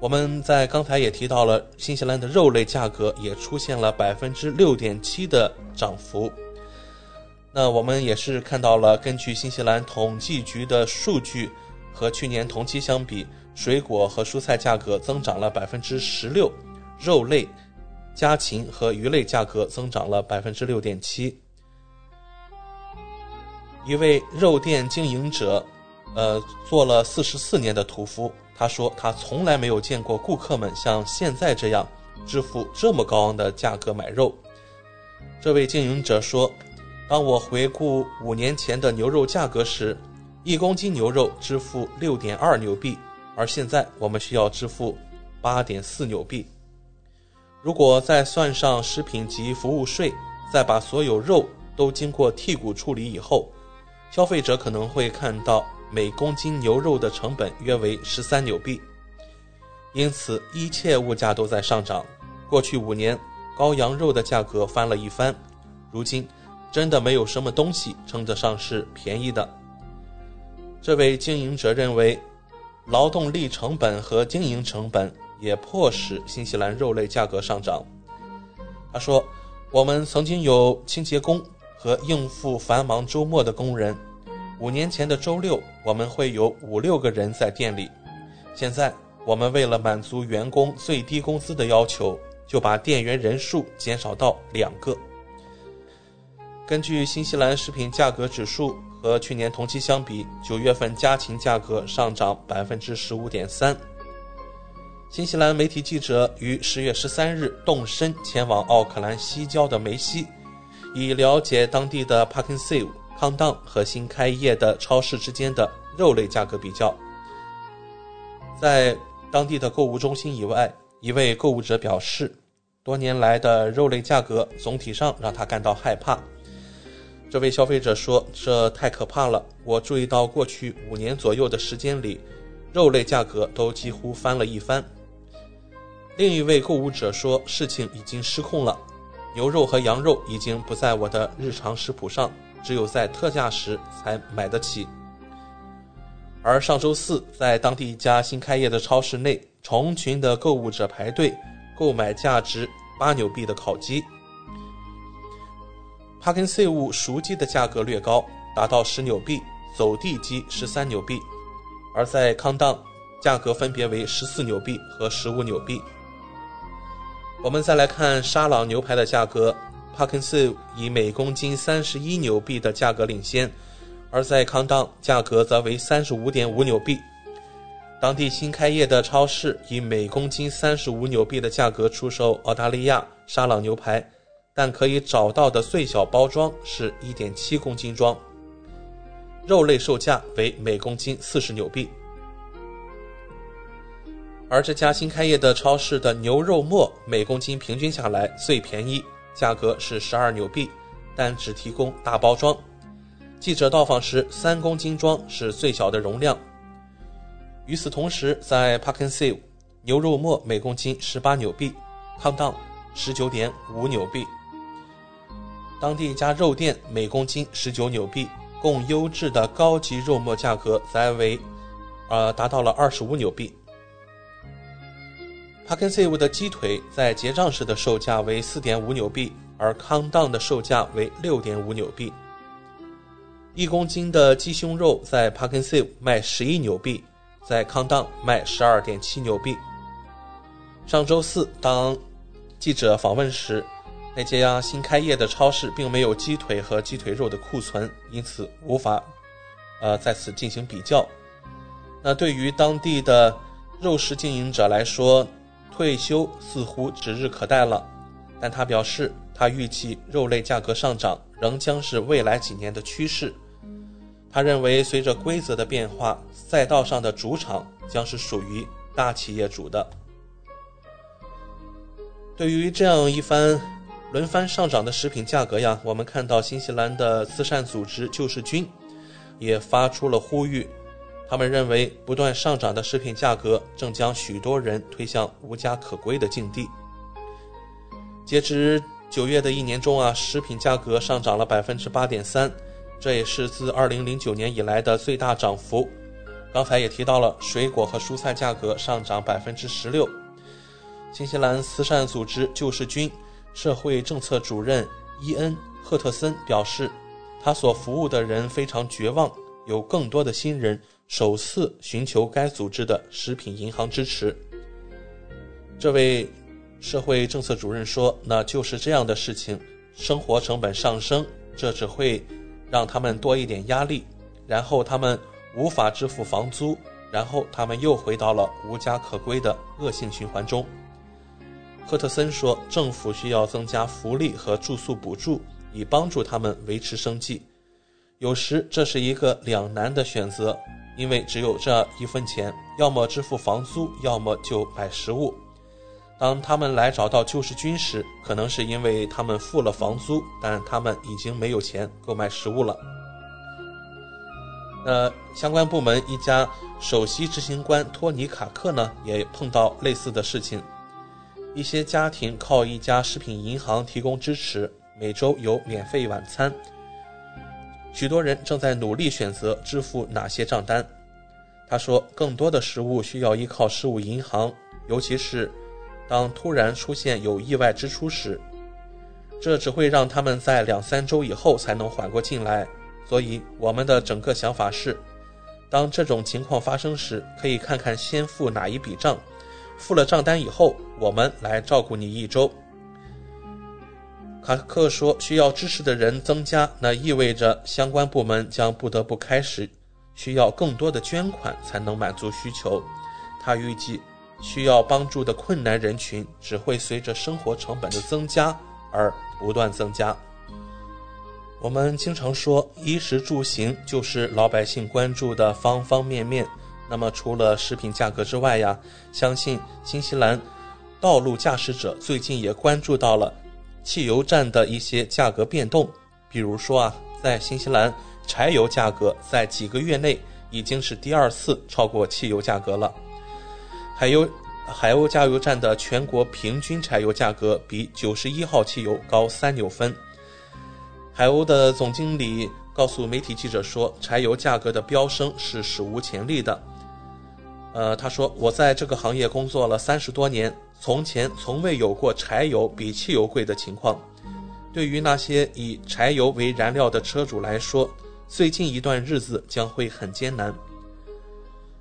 A: 我们在刚才也提到了，新西兰的肉类价格也出现了百分之六点七的涨幅。那我们也是看到了，根据新西兰统计局的数据，和去年同期相比。水果和蔬菜价格增长了百分之十六，肉类、家禽和鱼类价格增长了百分之六点七。一位肉店经营者，呃，做了四十四年的屠夫，他说他从来没有见过顾客们像现在这样支付这么高昂的价格买肉。这位经营者说：“当我回顾五年前的牛肉价格时，一公斤牛肉支付六点二纽币。”而现在我们需要支付八点四纽币。如果再算上食品及服务税，再把所有肉都经过剔骨处理以后，消费者可能会看到每公斤牛肉的成本约为十三纽币。因此，一切物价都在上涨。过去五年，羔羊肉的价格翻了一番。如今，真的没有什么东西称得上是便宜的。这位经营者认为。劳动力成本和经营成本也迫使新西兰肉类价格上涨。他说：“我们曾经有清洁工和应付繁忙周末的工人。五年前的周六，我们会有五六个人在店里。现在，我们为了满足员工最低工资的要求，就把店员人数减少到两个。”根据新西兰食品价格指数。和去年同期相比，九月份家禽价格上涨百分之十五点三。新西兰媒体记者于十月十三日动身前往奥克兰西郊的梅西，以了解当地的 Parkin Save、康当和新开业的超市之间的肉类价格比较。在当地的购物中心以外，一位购物者表示，多年来的肉类价格总体上让他感到害怕。这位消费者说：“这太可怕了！我注意到过去五年左右的时间里，肉类价格都几乎翻了一番。”另一位购物者说：“事情已经失控了，牛肉和羊肉已经不在我的日常食谱上，只有在特价时才买得起。”而上周四，在当地一家新开业的超市内，成群的购物者排队购买价值八纽币的烤鸡。帕根塞物熟鸡的价格略高，达到十纽币；走地鸡十三纽币，而在康当，价格分别为十四纽币和十五纽币。我们再来看沙朗牛排的价格，帕肯斯以每公斤三十一纽币的价格领先，而在康当价格则为三十五点五纽币。当地新开业的超市以每公斤三十五纽币的价格出售澳大利亚沙朗牛排，但可以找到的最小包装是一点七公斤装，肉类售价为每公斤四十纽币。而这家新开业的超市的牛肉末每公斤平均下来最便宜，价格是十二纽币，但只提供大包装。记者到访时，三公斤装是最小的容量。与此同时，在 Park and Save，牛肉末每公斤十八纽币，c o m d o w n 十九点五纽币。当地一家肉店每公斤十九纽币，供优质的高级肉末价格则为，呃，达到了二十五纽币。Park and Save 的鸡腿在结账时的售价为四点五纽币，而康当的售价为六点五纽币。一公斤的鸡胸肉在 Park and Save 卖十一纽币。在康当卖十二点七纽币。上周四，当记者访问时，那家新开业的超市并没有鸡腿和鸡腿肉的库存，因此无法呃在此进行比较。那对于当地的肉食经营者来说，退休似乎指日可待了。但他表示，他预计肉类价格上涨仍将是未来几年的趋势。他认为，随着规则的变化，赛道上的主场将是属于大企业主的。对于这样一番轮番上涨的食品价格呀，我们看到新西兰的慈善组织救世军也发出了呼吁。他们认为，不断上涨的食品价格正将许多人推向无家可归的境地。截至九月的一年中啊，食品价格上涨了百分之八点三。这也是自2009年以来的最大涨幅。刚才也提到了水果和蔬菜价格上涨百分之十六。新西兰慈善组织救世军社会政策主任伊恩·赫特森表示，他所服务的人非常绝望，有更多的新人首次寻求该组织的食品银行支持。这位社会政策主任说：“那就是这样的事情，生活成本上升，这只会……”让他们多一点压力，然后他们无法支付房租，然后他们又回到了无家可归的恶性循环中。赫特森说，政府需要增加福利和住宿补助，以帮助他们维持生计。有时这是一个两难的选择，因为只有这一分钱，要么支付房租，要么就买食物。当他们来找到救世军时，可能是因为他们付了房租，但他们已经没有钱购买食物了。呃，相关部门一家首席执行官托尼卡克呢，也碰到类似的事情。一些家庭靠一家食品银行提供支持，每周有免费晚餐。许多人正在努力选择支付哪些账单。他说，更多的食物需要依靠食物银行，尤其是。当突然出现有意外支出时，这只会让他们在两三周以后才能缓过劲来。所以，我们的整个想法是：当这种情况发生时，可以看看先付哪一笔账，付了账单以后，我们来照顾你一周。塔克说：“需要支持的人增加，那意味着相关部门将不得不开始需要更多的捐款才能满足需求。”他预计。需要帮助的困难人群只会随着生活成本的增加而不断增加。我们经常说，衣食住行就是老百姓关注的方方面面。那么，除了食品价格之外呀，相信新西兰道路驾驶者最近也关注到了汽油站的一些价格变动。比如说啊，在新西兰，柴油价格在几个月内已经是第二次超过汽油价格了。海油海鸥加油站的全国平均柴油价格比九十一号汽油高三纽分。海鸥的总经理告诉媒体记者说：“柴油价格的飙升是史无前例的。”呃，他说：“我在这个行业工作了三十多年，从前从未有过柴油比汽油贵的情况。对于那些以柴油为燃料的车主来说，最近一段日子将会很艰难。”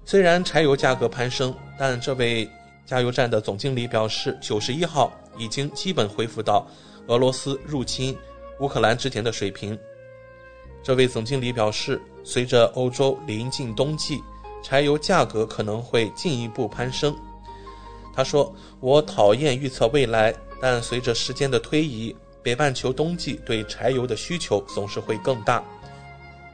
A: 虽然柴油价格攀升，但这位加油站的总经理表示，九十一号已经基本恢复到俄罗斯入侵乌克兰之前的水平。这位总经理表示，随着欧洲临近冬季，柴油价格可能会进一步攀升。他说：“我讨厌预测未来，但随着时间的推移，北半球冬季对柴油的需求总是会更大。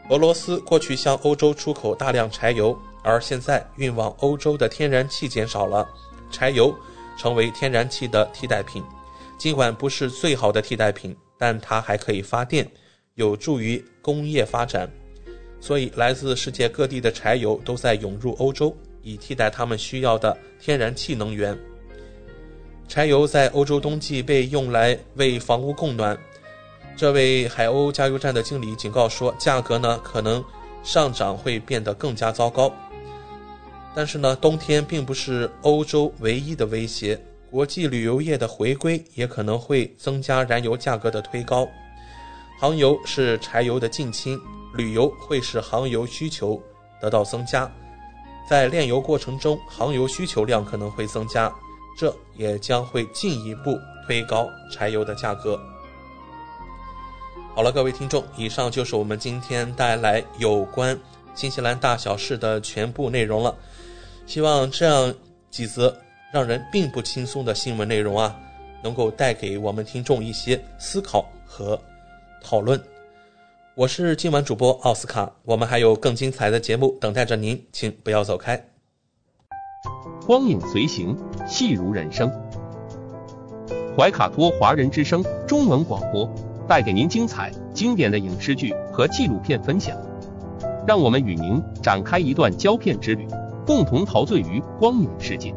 A: 俄罗斯过去向欧洲出口大量柴油，而现在运往欧洲的天然气减少了，柴油成为天然气的替代品。尽管不是最好的替代品，但它还可以发电。”有助于工业发展，所以来自世界各地的柴油都在涌入欧洲，以替代他们需要的天然气能源。柴油在欧洲冬季被用来为房屋供暖。这位海鸥加油站的经理警告说，价格呢可能上涨会变得更加糟糕。但是呢，冬天并不是欧洲唯一的威胁，国际旅游业的回归也可能会增加燃油价格的推高。航油是柴油的近亲，旅游会使航油需求得到增加，在炼油过程中，航油需求量可能会增加，这也将会进一步推高柴油的价格。好了，各位听众，以上就是我们今天带来有关新西兰大小事的全部内容了。希望这样几则让人并不轻松的新闻内容啊，能够带给我们听众一些思考和。讨论，我是今晚主播奥斯卡，我们还有更精彩的节目等待着您，请不要走开。
G: 光影随行，戏如人生。怀卡托华人之声中文广播带给您精彩经典的影视剧和纪录片分享，让我们与您展开一段胶片之旅，共同陶醉于光影世界。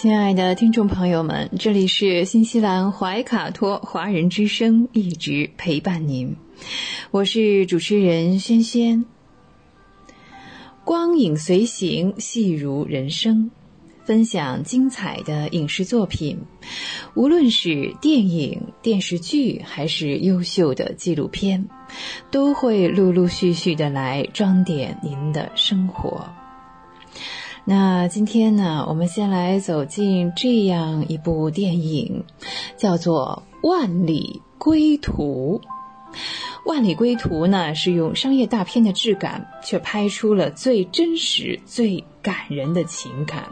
H: 亲爱的听众朋友们，这里是新西兰怀卡托华人之声，一直陪伴您。我是主持人轩轩。光影随行，戏如人生，分享精彩的影视作品，无论是电影、电视剧，还是优秀的纪录片，都会陆陆续续的来装点您的生活。那今天呢，我们先来走进这样一部电影，叫做《万里归途》。《万里归途》呢，是用商业大片的质感，却拍出了最真实、最感人的情感。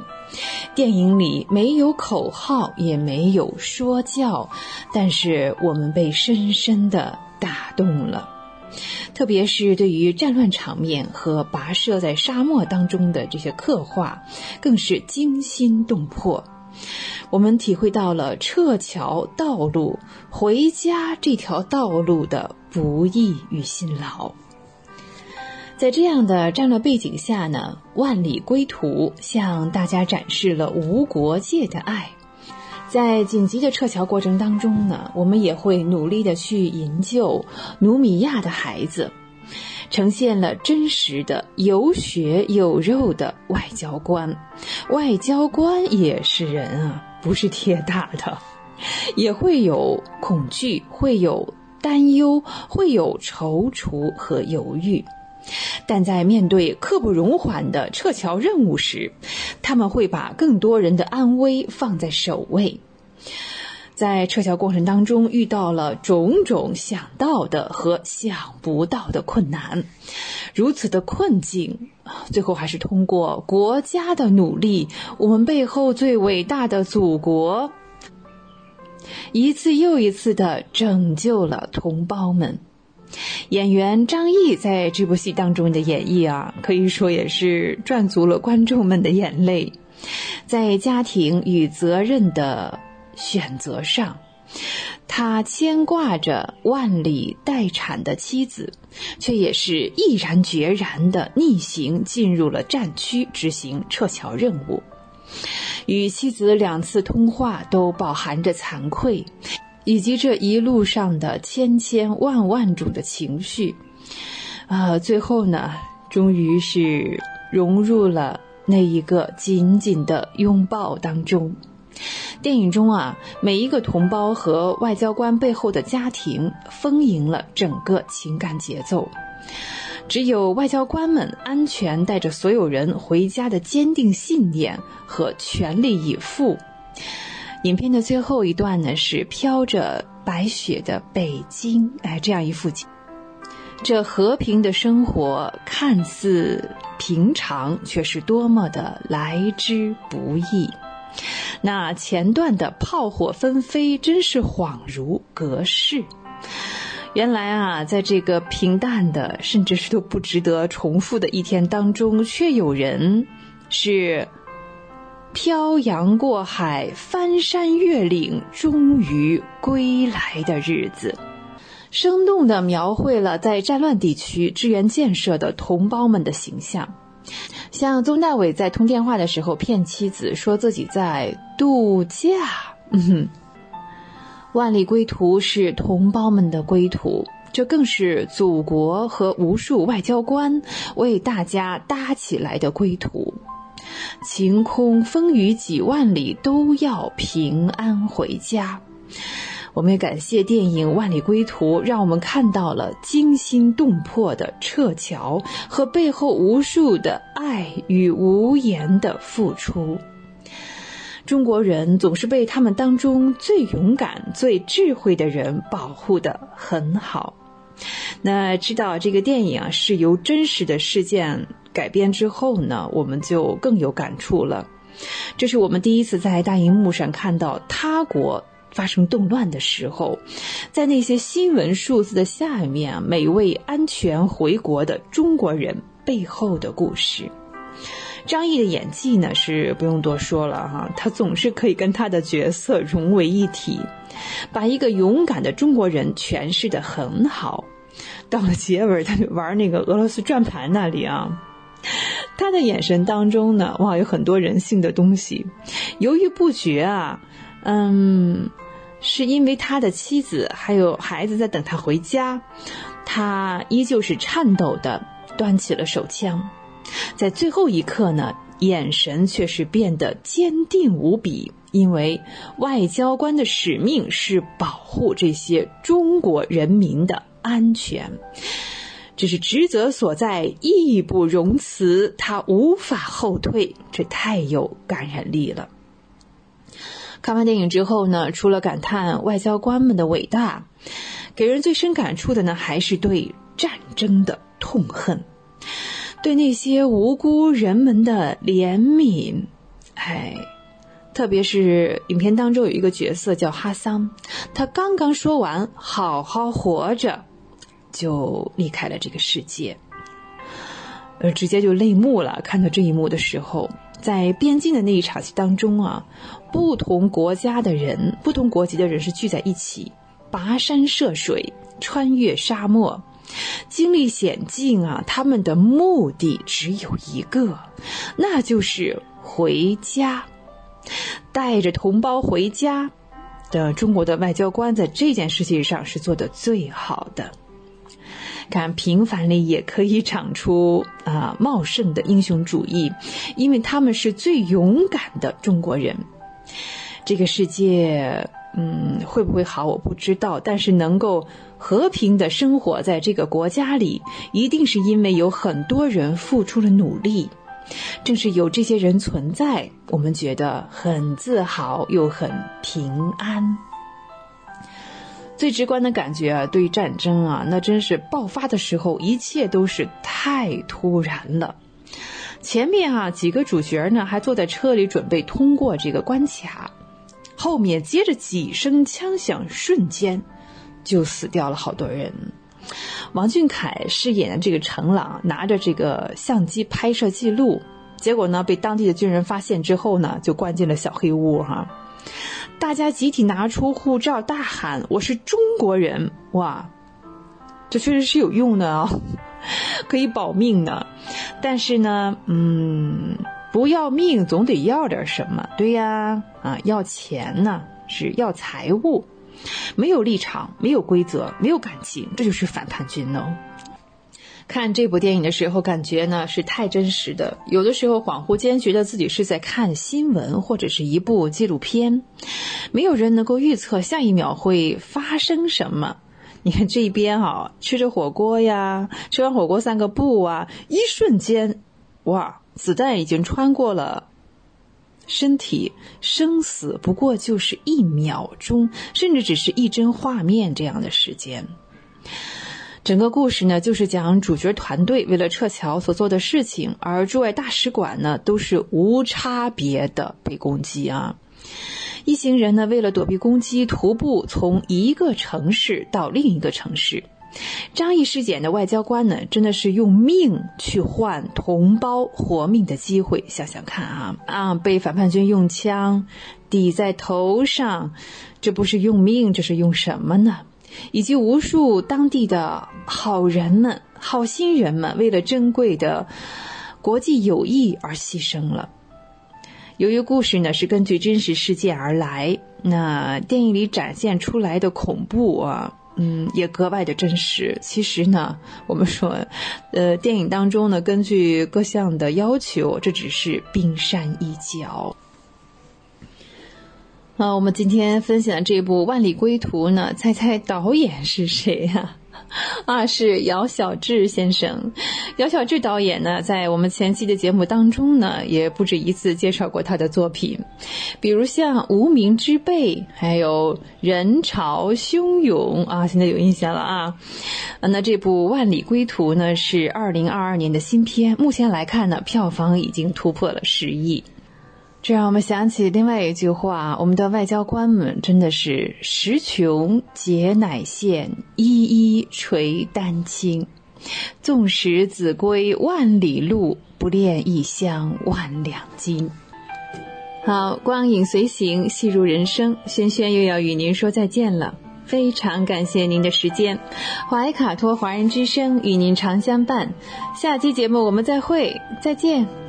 H: 电影里没有口号，也没有说教，但是我们被深深的打动了。特别是对于战乱场面和跋涉在沙漠当中的这些刻画，更是惊心动魄。我们体会到了撤侨道路、回家这条道路的不易与辛劳。在这样的战略背景下呢，《万里归途》向大家展示了无国界的爱。在紧急的撤侨过程当中呢，我们也会努力的去营救努米亚的孩子，呈现了真实的有血有肉的外交官。外交官也是人啊，不是铁打的，也会有恐惧，会有担忧，会有踌躇和犹豫。但在面对刻不容缓的撤侨任务时，他们会把更多人的安危放在首位。在撤侨过程当中，遇到了种种想到的和想不到的困难，如此的困境，最后还是通过国家的努力，我们背后最伟大的祖国，一次又一次的拯救了同胞们。演员张译在这部戏当中的演绎啊，可以说也是赚足了观众们的眼泪。在家庭与责任的选择上，他牵挂着万里待产的妻子，却也是毅然决然的逆行进入了战区执行撤侨任务。与妻子两次通话都饱含着惭愧，以及这一路上的千千万万种的情绪。啊，最后呢，终于是融入了那一个紧紧的拥抱当中。电影中啊，每一个同胞和外交官背后的家庭丰盈了整个情感节奏。只有外交官们安全带着所有人回家的坚定信念和全力以赴。影片的最后一段呢，是飘着白雪的北京，哎，这样一幅景。这和平的生活看似平常，却是多么的来之不易。那前段的炮火纷飞，真是恍如隔世。原来啊，在这个平淡的，甚至是都不值得重复的一天当中，却有人是漂洋过海、翻山越岭，终于归来的日子。生动地描绘了在战乱地区支援建设的同胞们的形象。像宗大伟在通电话的时候骗妻子说自己在度假，嗯哼。万里归途是同胞们的归途，这更是祖国和无数外交官为大家搭起来的归途。晴空风雨几万里，都要平安回家。我们也感谢电影《万里归途》，让我们看到了惊心动魄的撤侨和背后无数的爱与无言的付出。中国人总是被他们当中最勇敢、最智慧的人保护得很好。那知道这个电影啊是由真实的事件改编之后呢，我们就更有感触了。这是我们第一次在大荧幕上看到他国发生动乱的时候，在那些新闻数字的下面，每位安全回国的中国人背后的故事。张译的演技呢是不用多说了哈，他总是可以跟他的角色融为一体，把一个勇敢的中国人诠释的很好。到了结尾，他就玩那个俄罗斯转盘那里啊，他的眼神当中呢，哇，有很多人性的东西。犹豫不决啊，嗯，是因为他的妻子还有孩子在等他回家，他依旧是颤抖的端起了手枪。在最后一刻呢，眼神却是变得坚定无比，因为外交官的使命是保护这些中国人民的安全，这是职责所在，义不容辞，他无法后退，这太有感染力了。看完电影之后呢，除了感叹外交官们的伟大，给人最深感触的呢，还是对战争的痛恨。对那些无辜人们的怜悯，哎，特别是影片当中有一个角色叫哈桑，他刚刚说完“好好活着”，就离开了这个世界，呃，直接就泪目了。看到这一幕的时候，在边境的那一场戏当中啊，不同国家的人、不同国籍的人是聚在一起，跋山涉水，穿越沙漠。经历险境啊，他们的目的只有一个，那就是回家，带着同胞回家。的中国的外交官在这件事情上是做的最好的。看平凡里也可以长出啊茂盛的英雄主义，因为他们是最勇敢的中国人。这个世界，嗯，会不会好我不知道，但是能够。和平的生活在这个国家里，一定是因为有很多人付出了努力。正是有这些人存在，我们觉得很自豪又很平安。最直观的感觉啊，对战争啊，那真是爆发的时候，一切都是太突然了。前面啊，几个主角呢还坐在车里准备通过这个关卡，后面接着几声枪响，瞬间。就死掉了好多人。王俊凯饰演的这个程朗拿着这个相机拍摄记录，结果呢被当地的军人发现之后呢，就关进了小黑屋哈。大家集体拿出护照，大喊：“我是中国人！”哇，这确实是有用的啊，可以保命的。但是呢，嗯，不要命总得要点什么，对呀，啊，要钱呢，是要财物，没有立场，没有规则，没有感情，这就是反叛军哦。看这部电影的时候，感觉呢是太真实的，有的时候恍惚间觉得自己是在看新闻或者是一部纪录片。没有人能够预测下一秒会发生什么。你看这边啊，吃着火锅呀，吃完火锅散个步啊，一瞬间，哇，子弹已经穿过了身体，生死不过就是一秒钟，甚至只是一帧画面这样的时间。整个故事呢，就是讲主角团队为了撤侨所做的事情，而驻外大使馆呢，都是无差别的被攻击啊。一行人呢，为了躲避攻击，徒步从一个城市到另一个城市。张毅尸检的外交官呢，真的是用命去换同胞活命的机会。想想看啊啊，被反叛军用枪抵在头上，这不是用命，这是用什么呢？以及无数当地的好人们、好心人们，为了珍贵的国际友谊而牺牲了。由于故事呢是根据真实事件而来，那电影里展现出来的恐怖啊，嗯，也格外的真实。其实呢，我们说，呃，电影当中呢，根据各项的要求，这只是冰山一角。啊，我们今天分享的这部《万里归途》呢，猜猜导演是谁呀？啊是姚晓志先生。姚晓志导演呢，在我们前期的节目当中呢，也不止一次介绍过他的作品，比如像《无名之辈》，还有《人潮汹涌》啊，现在有印象了啊。那这部《万里归途》呢，是二零二二年的新片，目前来看呢，票房已经突破了十亿。这让我们想起另外一句话：我们的外交官们真的是时穷节乃现，一一垂丹青。纵使子规万里路，不恋异乡万两金。好，光影随行，戏如人生。轩轩又要与您说再见了，非常感谢您的时间。怀卡托华人之声与您常相伴，下期节目我们再会，再见。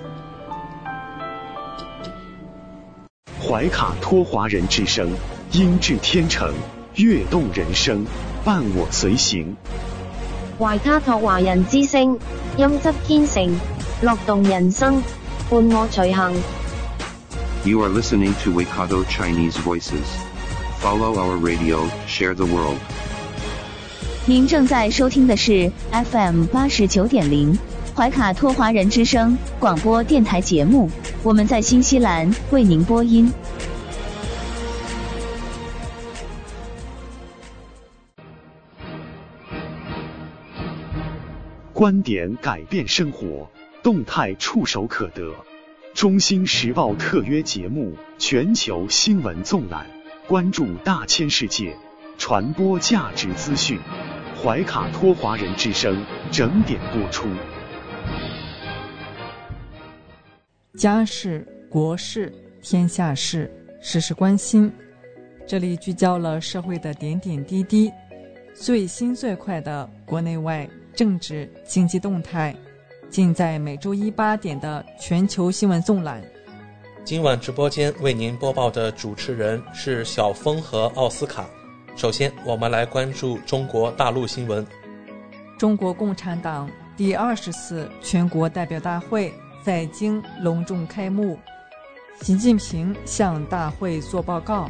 F: 怀卡托华人之声，音质天成，悦动人生，伴我随行。
I: 怀卡托华人之声，音质天成，乐动人生，伴我随行。
J: You are listening to Waikato Chinese Voices. Follow our radio, share the world.
E: 您正在收听的是 FM 八十九点零怀卡托华人之声广播电台节目，我们在新西兰为您播音。
F: 观点改变生活，动态触手可得。中新时报特约节目，全球新闻纵览，关注大千世界，传播价值资讯。怀卡托华人之声整点播出。
B: 家事、国事、天下事，事事关心。这里聚焦了社会的点点滴滴，最新最快的国内外政治经济动态，尽在每周一八点的全球新闻纵览。
A: 今晚直播间为您播报的主持人是小峰和奥斯卡。首先，我们来关注中国大陆新闻。
B: 中国共产党第二十次全国代表大会在京隆重开幕，习近平向大会作报告。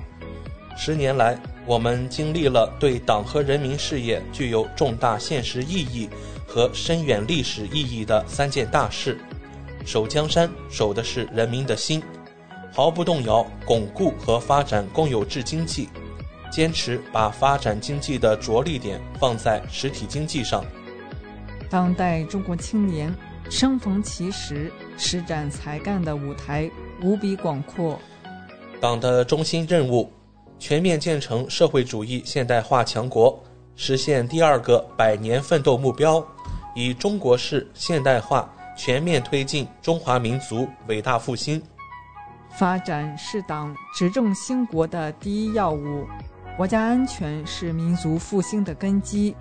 A: 十年来，我们经历了对党和人民事业具有重大现实意义和深远历史意义的三件大事：守江山，守的是人民的心，毫不动摇巩固和发展公有制经济。坚持把发展经济的着力点放在实体经济上。
B: 当代中国青年生逢其时，施展才干的舞台无比广阔。
A: 党的中心任务：全面建成社会主义现代化强国，实现第二个百年奋斗目标，以中国式现代化全面推进中华民族伟大复兴。
B: 发展是党执政兴国的第一要务。国家安全是民族复兴的根基，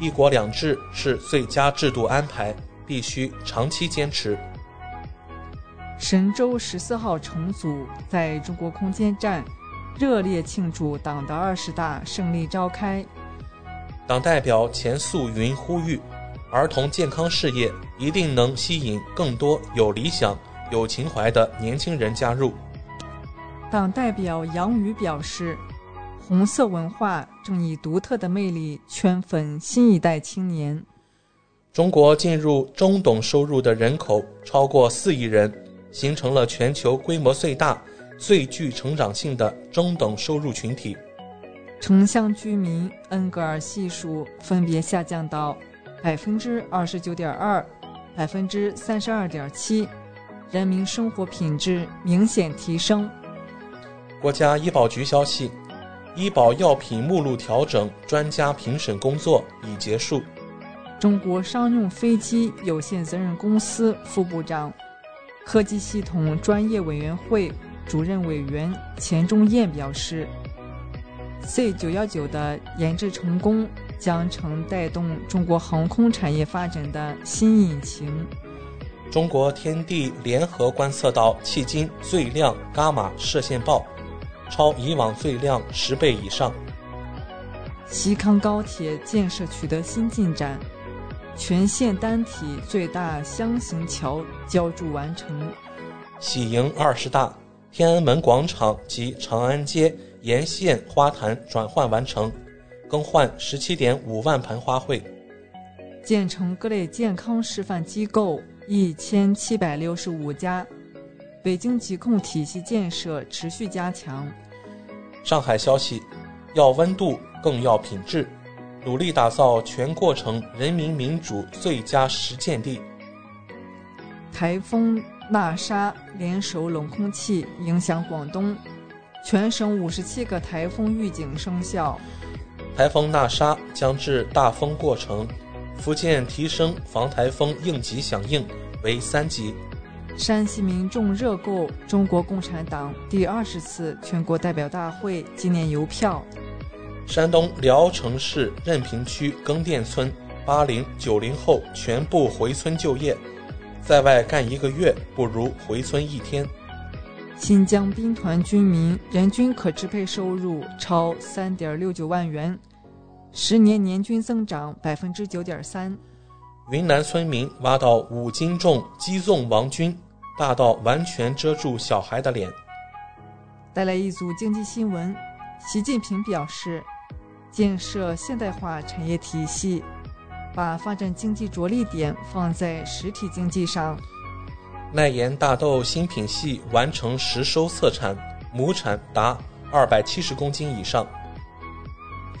A: 一国两制是最佳制度安排，必须长期坚持。
B: 神舟十四号乘组在中国空间站热烈庆祝党的二十大胜利召开。
A: 党代表钱素云呼吁，儿童健康事业一定能吸引更多有理想、有情怀的年轻人加入。
B: 党代表杨宇表示，红色文化正以独特的魅力圈粉新一代青年。
A: 中国进入中等收入的人口超过四亿人，形成了全球规模最大、最具成长性的中等收入群体。
B: 城乡居民恩格尔系数分别下降到百分之二十九点二、百分之三十二点七，人民生活品质明显提升。
A: 国家医保局消息，医保药品目录调整专家评审工作已结束。
B: 中国商用飞机有限责任公司副部长、科技系统专业委员会主任委员钱忠燕表示，C 九幺九的研制成功将成带动中国航空产业发展的新引擎。
A: 中国天地联合观测到迄今最亮伽马射线暴，超以往最亮十倍以上。
B: 西康高铁建设取得新进展。全线单体最大箱型桥浇筑完成，
A: 喜迎二十大，天安门广场及长安街沿线花坛转换完成，更换十七点五万盆花卉。
B: 建成各类健康示范机构一千七百六十五家，北京疾控体系建设持续加强。
A: 上海消息，要温度更要品质。努力打造全过程人民民主最佳实践地。
B: 台风纳沙联手冷空气影响广东，全省五十七个台风预警生效。
A: 台风纳沙将至大风过程，福建提升防台风应急响应为三级。
B: 山西民众热购中国共产党第二十次全国代表大会纪念邮票。
A: 山东聊城市任平区耕店村八零九零后全部回村就业，在外干一个月不如回村一天。
B: 新疆兵团军民人均可支配收入超三点六九万元，十年年均增长百分之九点三。
A: 云南村民挖到五斤重鸡枞王菌，大到完全遮住小孩的脸。
B: 带来一组经济新闻，习近平表示。建设现代化产业体系，把发展经济着力点放在实体经济上。
A: 耐盐大豆新品系完成实收测产，亩产达二百七十公斤以上。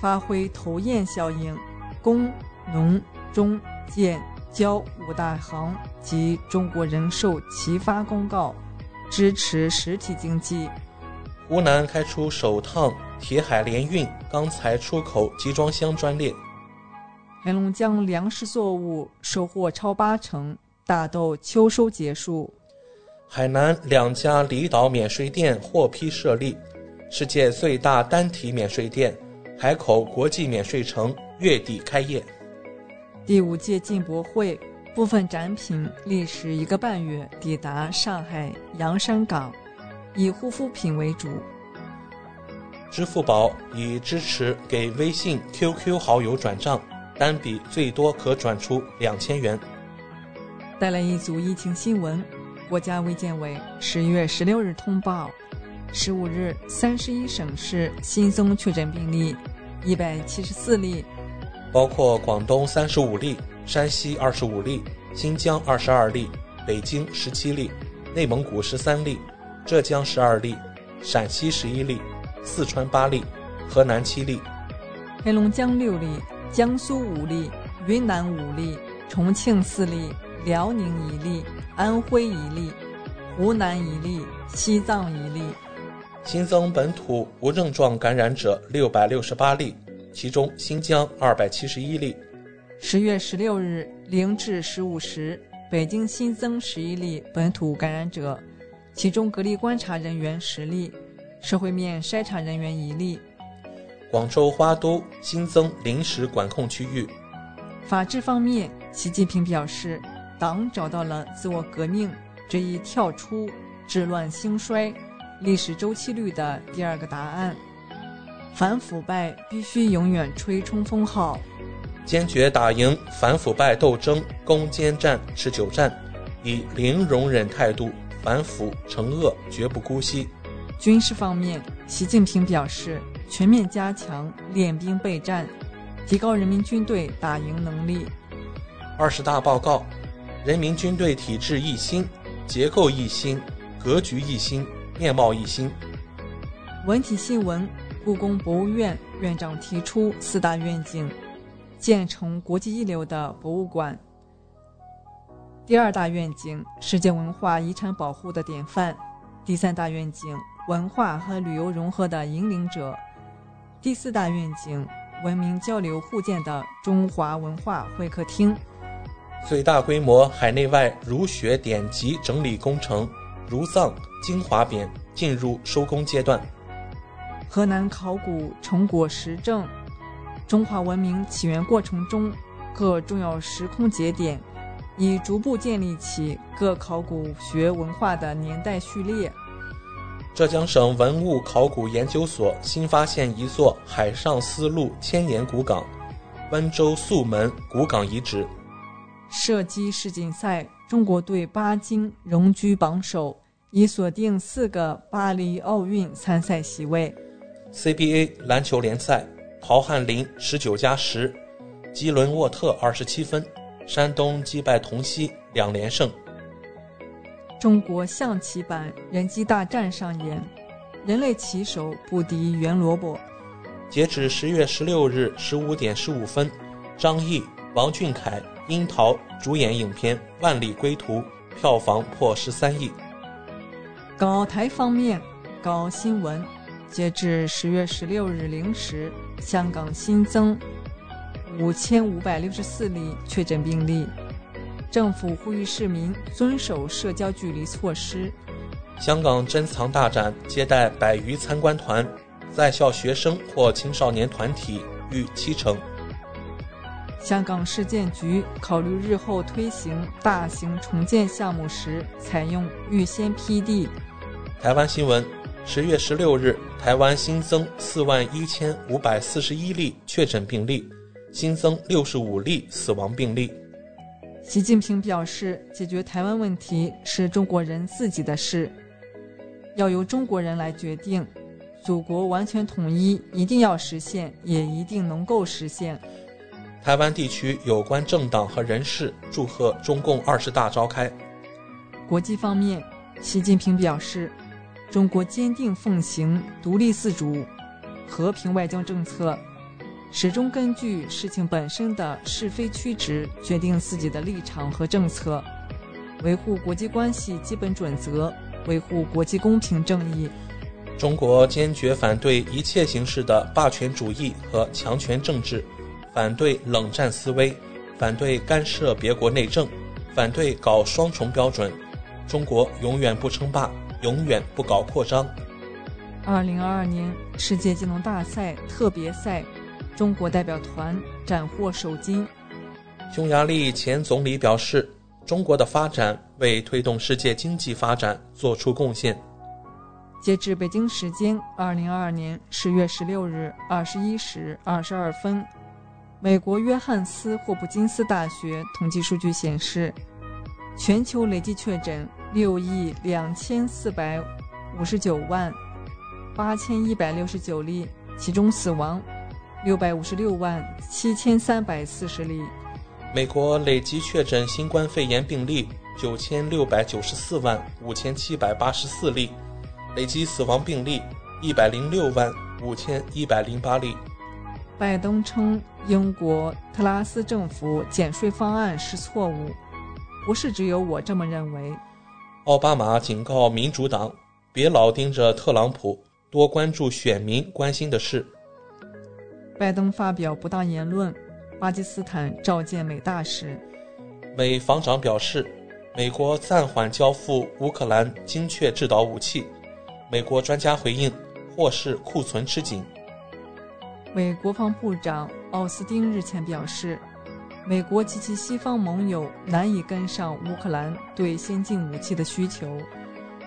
B: 发挥头雁效应，工、农、中、建、交五大行及中国人寿齐发公告，支持实体经济。
A: 湖南开出首趟。铁海联运钢材出口集装箱专列。
B: 黑龙江粮食作物收获超八成，大豆秋收结束。
A: 海南两家离岛免税店获批设立，世界最大单体免税店——海口国际免税城月底开业。
B: 第五届进博会部分展品历时一个半月抵达上海洋山港，以护肤品为主。
A: 支付宝已支持给微信、QQ 好友转账，单笔最多可转出两千元。
B: 带来一组疫情新闻：国家卫健委十一月十六日通报，十五日三十一省市新增确诊病例一百七十四例，
A: 包括广东三十五例、山西二十五例、新疆二十二例、北京十七例、内蒙古十三例、浙江十二例、陕西十一例。四川八例，河南七例，
B: 黑龙江六例，江苏五例，云南五例，重庆四例，辽宁一例，安徽一例，湖南一例，西藏一例。
A: 新增本土无症状感染者六百六十八例，其中新疆二百七十一例。
B: 十月十六日零至十五时，北京新增十一例本土感染者，其中隔离观察人员十例。社会面筛查人员一例。
A: 广州花都新增临时管控区域。
B: 法治方面，习近平表示，党找到了自我革命、这一跳出治乱兴衰历史周期率的第二个答案。反腐败必须永远吹冲锋号，
A: 坚决打赢反腐败斗争攻坚战、持久战，以零容忍态度反腐惩恶，绝不姑息。
B: 军事方面，习近平表示，全面加强练兵备战，提高人民军队打赢能力。
A: 二十大报告：人民军队体制一新，结构一新，格局一新，面貌一新。
B: 文体新闻。故宫博物院院长提出四大愿景：建成国际一流的博物馆。第二大愿景：世界文化遗产保护的典范。第三大愿景：文化和旅游融合的引领者。第四大愿景：文明交流互鉴的中华文化会客厅。
A: 最大规模海内外儒学典籍整理工程“儒藏精华匾”进入收工阶段。
B: 河南考古成果实证，中华文明起源过程中各重要时空节点，已逐步建立起各考古学文化的年代序列。
A: 浙江省文物考古研究所新发现一座海上丝路千年古港——温州素门古港遗址。
B: 射击世锦赛，中国队八金，荣居榜首，已锁定四个巴黎奥运参赛席位。
A: CBA 篮球联赛，陶汉林十九加十，基伦沃特二十七分，山东击败同曦两连胜。
B: 中国象棋版人机大战上演，人类棋手不敌袁萝卜。
A: 截止十月十六日十五点十五分，张译、王俊凯、樱桃主演影片《万里归途》，票房破十三亿。
B: 港澳台方面，高新闻。截至十月十六日零时，香港新增五千五百六十四例确诊病例。政府呼吁市民遵守社交距离措施。
A: 香港珍藏大展接待百余参观团，在校学生或青少年团体逾七成。
B: 香港市建局考虑日后推行大型重建项目时，采用预先批地。
A: 台湾新闻。十月十六日，台湾新增四万一千五百四十一例确诊病例，新增六十五例死亡病例。
B: 习近平表示，解决台湾问题是中国人自己的事，要由中国人来决定。祖国完全统一一定要实现，也一定能够实现。
A: 台湾地区有关政党和人士祝贺中共二十大召开。
B: 国际方面，习近平表示。中国坚定奉行独立自主、和平外交政策，始终根据事情本身的是非曲直决定自己的立场和政策，维护国际关系基本准则，维护国际公平正义。
A: 中国坚决反对一切形式的霸权主义和强权政治，反对冷战思维，反对干涉别国内政，反对搞双重标准。中国永远不称霸。永远不搞扩张。
B: 二零二二年世界技能大赛特别赛，中国代表团斩获首金。
A: 匈牙利前总理表示，中国的发展为推动世界经济发展做出贡献。
B: 截至北京时间二零二二年十月十六日二十一时二十二分，美国约翰斯霍普金斯大学统计数据显示，全球累计确诊。六亿两千四百五十九万八千一百六十九例，其中死亡六百五十六万七千三百四十例。
A: 美国累计确诊新冠肺炎病例九千六百九十四万五千七百八十四例，累计死亡病例一百零六万五千一百零八例。
B: 拜登称英国特拉斯政府减税方案是错误，不是只有我这么认为。
A: 奥巴马警告民主党，别老盯着特朗普，多关注选民关心的事。
B: 拜登发表不当言论，巴基斯坦召见美大使。
A: 美防长表示，美国暂缓交付乌克兰精确制导武器。美国专家回应，或是库存吃紧。
B: 美国防部长奥斯汀日前表示，美国及其西方盟友难以跟上乌克兰对先进武器的需求。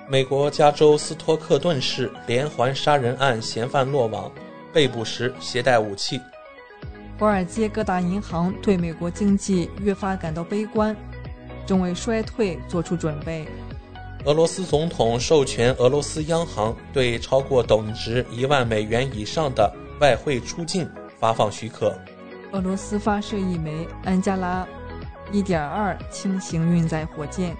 A: 美国加州斯托克顿市连环杀人案嫌犯落网，被捕时携带武器。
B: 华尔街各大银行对美国经济越发感到悲观，正为衰退做出准备。
A: 俄罗斯总统授权俄罗斯央行对超过等值一万美元以上的外汇出境发放许可。
B: 俄罗斯发射一枚安加拉1.2轻型运载火箭。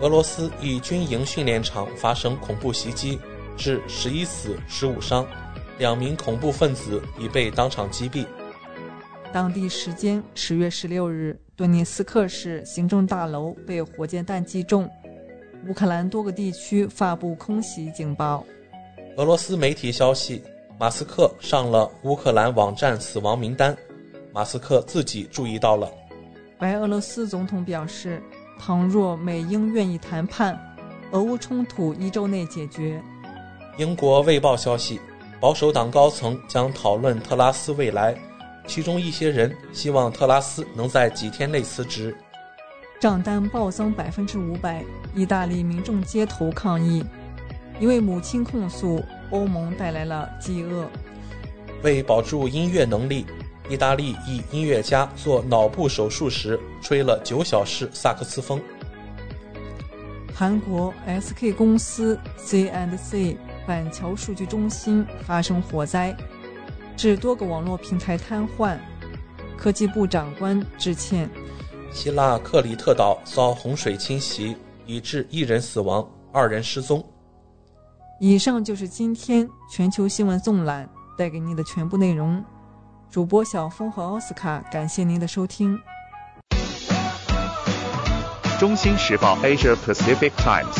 A: 俄罗斯一军营训练场发生恐怖袭击，致十一死十五伤，两名恐怖分子已被当场击毙。
B: 当地时间十月十六日，顿涅斯克市行政大楼被火箭弹击中，乌克兰多个地区发布空袭警报。
A: 俄罗斯媒体消息，马斯克上了乌克兰网站死亡名单。马斯克自己注意到了。
B: 白俄罗斯总统表示，倘若美英愿意谈判，俄乌冲突一周内解决。
A: 英国卫报消息，保守党高层将讨论特拉斯未来，其中一些人希望特拉斯能在几天内辞职。
B: 账单暴增百分之五百，意大利民众街头抗议。一位母亲控诉欧盟带来了饥饿。
A: 为保住音乐能力。意大利一音乐家做脑部手术时吹了九小时萨克斯风。
B: 韩国 SK 公司 C&C 板桥数据中心发生火灾，致多个网络平台瘫痪。科技部长官致歉。
A: 希腊克里特岛遭洪水侵袭，已致一人死亡，二人失踪。
B: 以上就是今天全球新闻纵览带给您的全部内容。主播小峰和奥斯卡，感谢您的收听。
C: 中新时报 Asia Pacific Times，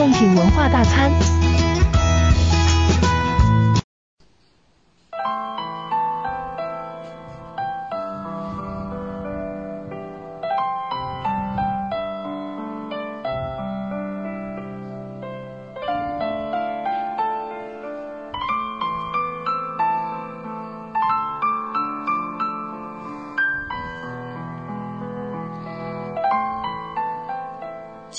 K: 贡品文化大餐。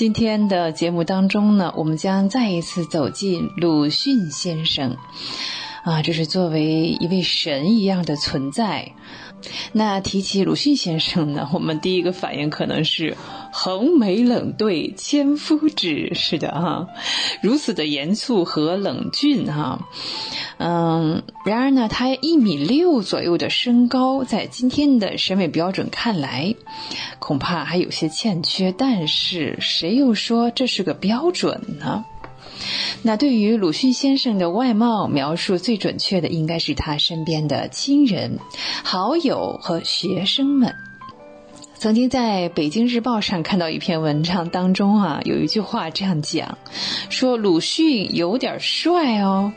H: 今天的节目当中呢，我们将再一次走进鲁迅先生，啊，这是作为一位神一样的存在。那提起鲁迅先生呢，我们第一个反应可能是横眉冷对千夫指，是的哈，如此的严肃和冷峻哈。嗯，然而呢，他一米六左右的身高，在今天的审美标准看来，恐怕还有些欠缺。但是谁又说这是个标准呢？那对于鲁迅先生的外貌描述最准确的，应该是他身边的亲人、好友和学生们。曾经在北京日报上看到一篇文章当中啊，有一句话这样讲，说鲁迅有点帅哦，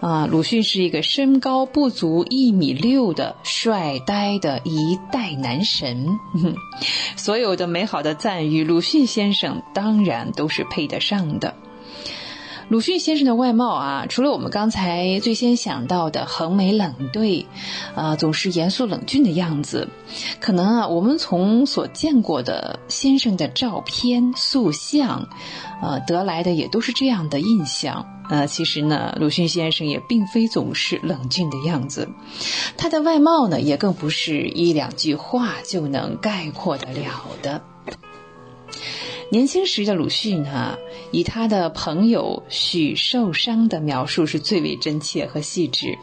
H: 啊，鲁迅是一个身高不足一米六的帅呆的一代男神。所有的美好的赞誉，鲁迅先生当然都是配得上的。鲁迅先生的外貌啊，除了我们刚才最先想到的横眉冷对，啊，总是严肃冷峻的样子，可能啊，我们从所见过的先生的照片、塑像，呃，得来的也都是这样的印象。呃，其实呢，鲁迅先生也并非总是冷峻的样子，他的外貌呢，也更不是一两句话就能概括得了的。年轻时的鲁迅呢，以他的朋友许寿裳的描述是最为真切和细致。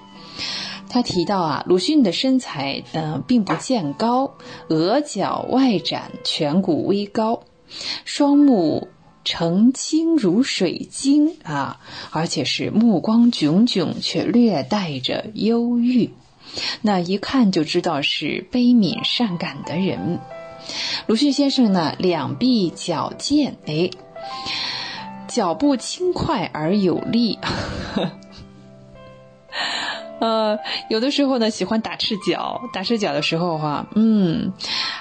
H: 他提到啊，鲁迅的身材嗯并不见高，额角外展，颧骨微高，双目澄清如水晶啊，而且是目光炯炯，却略带着忧郁，那一看就知道是悲悯善感的人。鲁迅先生呢，两臂矫健，哎，脚步轻快而有力。呃，有的时候呢，喜欢打赤脚。打赤脚的时候哈，嗯，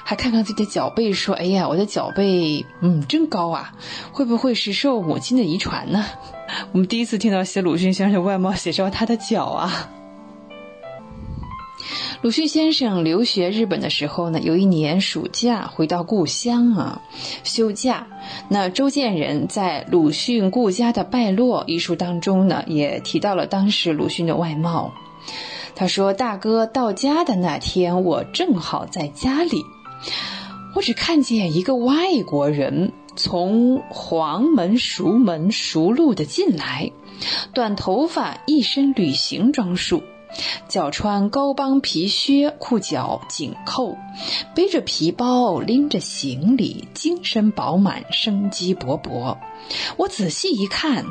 H: 还看看自己的脚背，说：“哎呀，我的脚背，嗯，真高啊！会不会是受母亲的遗传呢？” 我们第一次听到写鲁迅先生外貌，写着他的脚啊。鲁迅先生留学日本的时候呢，有一年暑假回到故乡啊，休假。那周建人在《鲁迅故家的败落》一书当中呢，也提到了当时鲁迅的外貌。他说：“大哥到家的那天，我正好在家里，我只看见一个外国人从黄门熟门熟路的进来，短头发，一身旅行装束。”脚穿高帮皮靴，裤脚紧扣，背着皮包，拎着行李，精神饱满，生机勃勃。我仔细一看，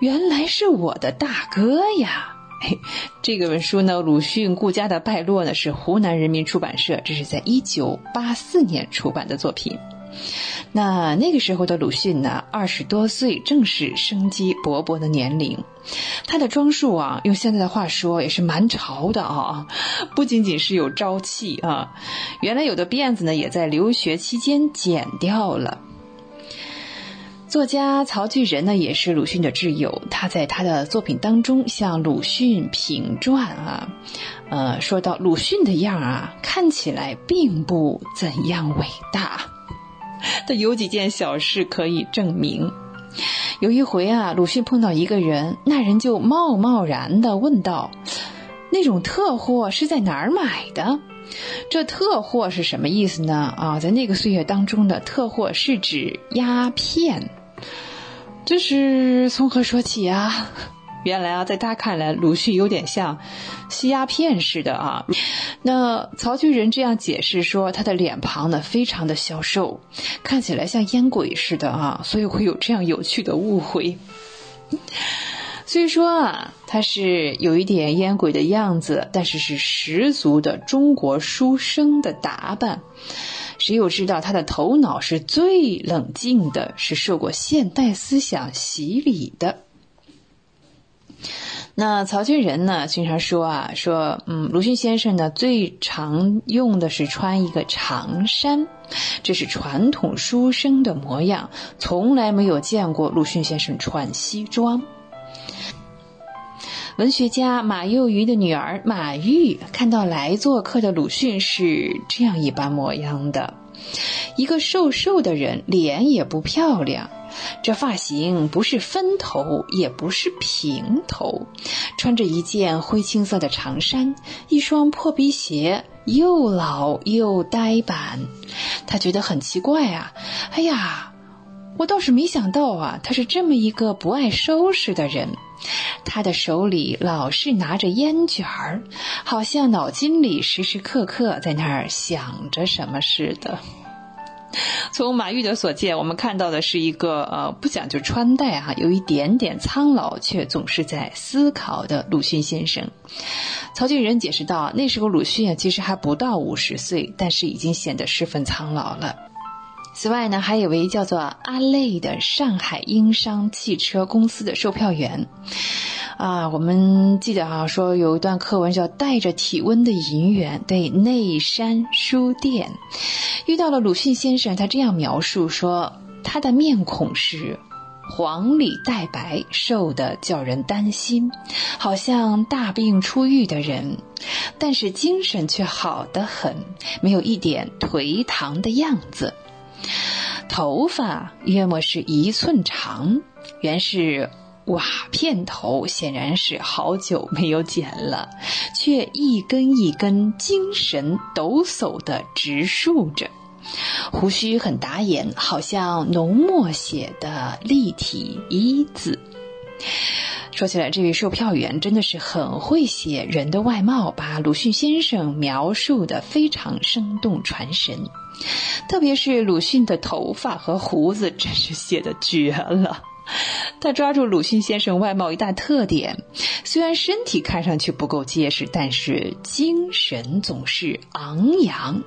H: 原来是我的大哥呀！这个文书呢，《鲁迅顾家的败落》呢，是湖南人民出版社，这是在一九八四年出版的作品。那那个时候的鲁迅呢，二十多岁，正是生机勃勃的年龄。他的装束啊，用现在的话说，也是蛮潮的啊。不仅仅是有朝气啊，原来有的辫子呢，也在留学期间剪掉了。作家曹巨人呢，也是鲁迅的挚友，他在他的作品当中向鲁迅评传啊，呃，说到鲁迅的样啊，看起来并不怎样伟大。他有几件小事可以证明。有一回啊，鲁迅碰到一个人，那人就贸贸然的问道：“那种特货是在哪儿买的？”这特货是什么意思呢？啊，在那个岁月当中的特货是指鸦片。这是从何说起啊？原来啊，在他看来，鲁迅有点像吸鸦片似的啊。那曹巨人这样解释说，他的脸庞呢非常的消瘦，看起来像烟鬼似的啊，所以会有这样有趣的误会。虽说啊，他是有一点烟鬼的样子，但是是十足的中国书生的打扮。谁又知道他的头脑是最冷静的，是受过现代思想洗礼的？那曹俊仁呢，经常说啊，说嗯，鲁迅先生呢最常用的是穿一个长衫，这是传统书生的模样，从来没有见过鲁迅先生穿西装。文学家马幼鱼的女儿马玉看到来做客的鲁迅是这样一般模样的，一个瘦瘦的人，脸也不漂亮。这发型不是分头，也不是平头，穿着一件灰青色的长衫，一双破皮鞋，又老又呆板。他觉得很奇怪啊！哎呀，我倒是没想到啊，他是这么一个不爱收拾的人。他的手里老是拿着烟卷儿，好像脑筋里时时刻刻在那儿想着什么似的。从马玉的所见，我们看到的是一个呃不讲究穿戴哈，有一点点苍老，却总是在思考的鲁迅先生。曹俊仁解释道，那时候鲁迅啊其实还不到五十岁，但是已经显得十分苍老了。此外呢，还有位叫做阿累的上海英商汽车公司的售票员。啊，我们记得哈，说有一段课文叫《带着体温的银元》，对，内山书店遇到了鲁迅先生，他这样描述说，他的面孔是黄里带白，瘦的叫人担心，好像大病初愈的人，但是精神却好得很，没有一点颓唐的样子。头发约莫是一寸长，原是。瓦片头显然是好久没有剪了，却一根一根精神抖擞的直竖着，胡须很打眼，好像浓墨写的立体一字。说起来，这位售票员真的是很会写人的外貌，把鲁迅先生描述的非常生动传神，特别是鲁迅的头发和胡子，真是写的绝了。他抓住鲁迅先生外貌一大特点，虽然身体看上去不够结实，但是精神总是昂扬。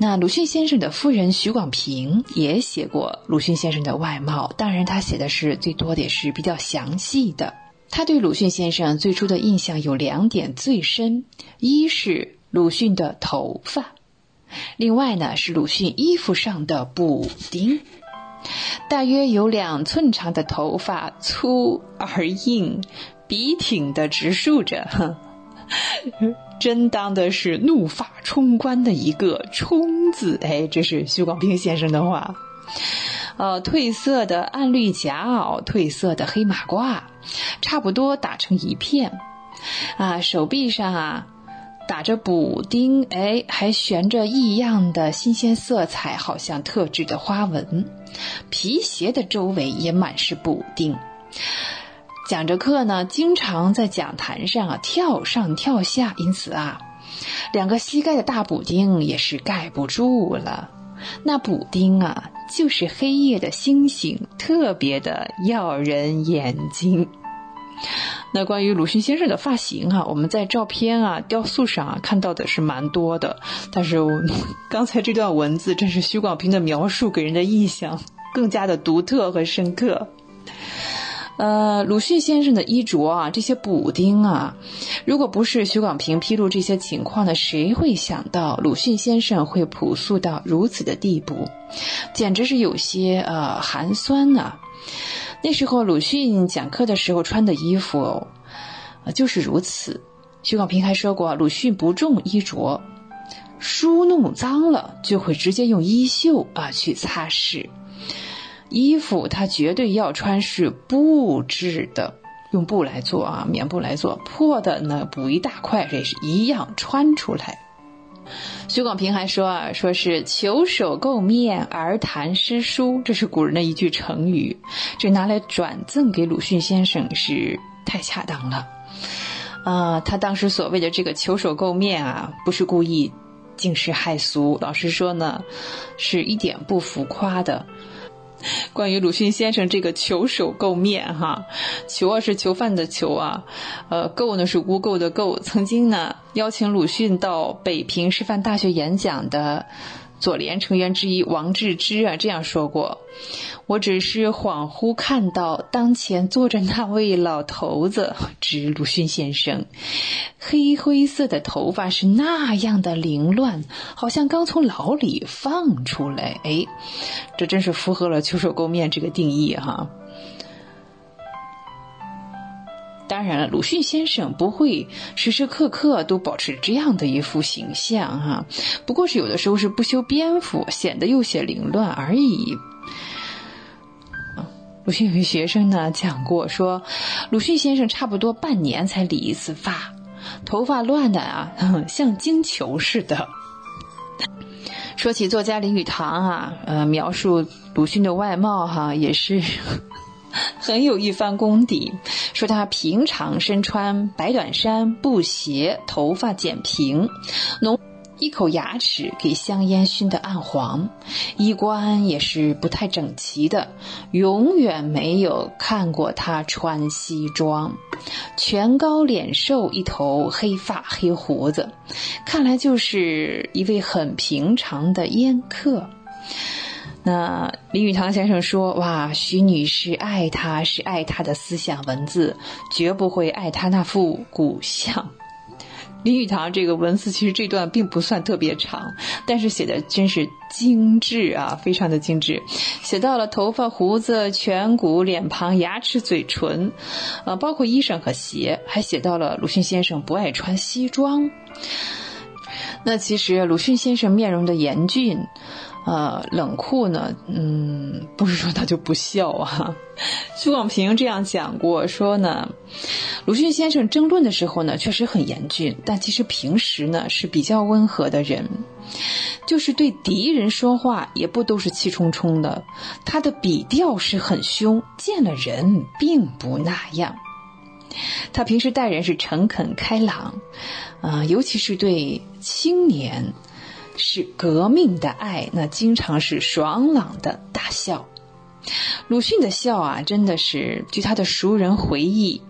H: 那鲁迅先生的夫人许广平也写过鲁迅先生的外貌，当然他写的是最多的也是比较详细的。他对鲁迅先生最初的印象有两点最深：一是鲁迅的头发，另外呢是鲁迅衣服上的补丁。大约有两寸长的头发，粗而硬，笔挺的直竖着，哼 真当的是怒发冲冠的一个“冲”字。哎，这是徐广平先生的话。呃，褪色的暗绿夹袄，褪色的黑马褂，差不多打成一片。啊，手臂上啊。打着补丁，哎，还悬着异样的新鲜色彩，好像特制的花纹。皮鞋的周围也满是补丁。讲着课呢，经常在讲台上啊跳上跳下，因此啊，两个膝盖的大补丁也是盖不住了。那补丁啊，就是黑夜的星星，特别的耀人眼睛。那关于鲁迅先生的发型啊，我们在照片啊、雕塑上啊看到的是蛮多的，但是刚才这段文字正是徐广平的描述，给人的印象更加的独特和深刻。呃，鲁迅先生的衣着啊，这些补丁啊，如果不是徐广平披露这些情况呢，谁会想到鲁迅先生会朴素到如此的地步？简直是有些呃寒酸呐。那时候鲁迅讲课的时候穿的衣服，就是如此。徐广平还说过，鲁迅不重衣着，书弄脏了就会直接用衣袖啊去擦拭。衣服他绝对要穿是布制的，用布来做啊，棉布来做，破的呢补一大块，这是一样穿出来。徐广平还说啊，说是求手垢面而谈诗书，这是古人的一句成语，这拿来转赠给鲁迅先生是太恰当了。啊，他当时所谓的这个求手垢面啊，不是故意惊世骇俗，老实说呢，是一点不浮夸的。关于鲁迅先生这个求手垢面哈，求啊是囚犯的囚啊，呃垢呢是污垢的垢。曾经呢邀请鲁迅到北平师范大学演讲的。左联成员之一王志之啊这样说过：“我只是恍惚看到当前坐着那位老头子，指鲁迅先生，黑灰色的头发是那样的凌乱，好像刚从牢里放出来。哎，这真是符合了‘秋手垢面’这个定义哈。”当然了，鲁迅先生不会时时刻刻都保持这样的一副形象哈，不过是有的时候是不修边幅，显得有些凌乱而已。鲁迅有个学生呢讲过说，鲁迅先生差不多半年才理一次发，头发乱的啊，像金球似的。说起作家林语堂啊，呃，描述鲁迅的外貌哈，也是。很有一番功底，说他平常身穿白短衫、布鞋，头发剪平，浓一口牙齿给香烟熏得暗黄，衣冠也是不太整齐的，永远没有看过他穿西装，全高脸瘦，一头黑发黑胡子，看来就是一位很平常的烟客。那林语堂先生说：“哇，徐女士爱他是爱他的思想文字，绝不会爱他那副骨相。”林语堂这个文字其实这段并不算特别长，但是写的真是精致啊，非常的精致。写到了头发、胡子、颧骨、脸庞、牙齿、嘴唇，呃，包括衣裳和鞋，还写到了鲁迅先生不爱穿西装。那其实鲁迅先生面容的严峻。呃，冷酷呢，嗯，不是说他就不笑啊。徐广平这样讲过，说呢，鲁迅先生争论的时候呢，确实很严峻，但其实平时呢是比较温和的人，就是对敌人说话也不都是气冲冲的，他的笔调是很凶，见了人并不那样。他平时待人是诚恳开朗，啊，尤其是对青年。是革命的爱，那经常是爽朗的大笑。鲁迅的笑啊，真的是据他的熟人回忆，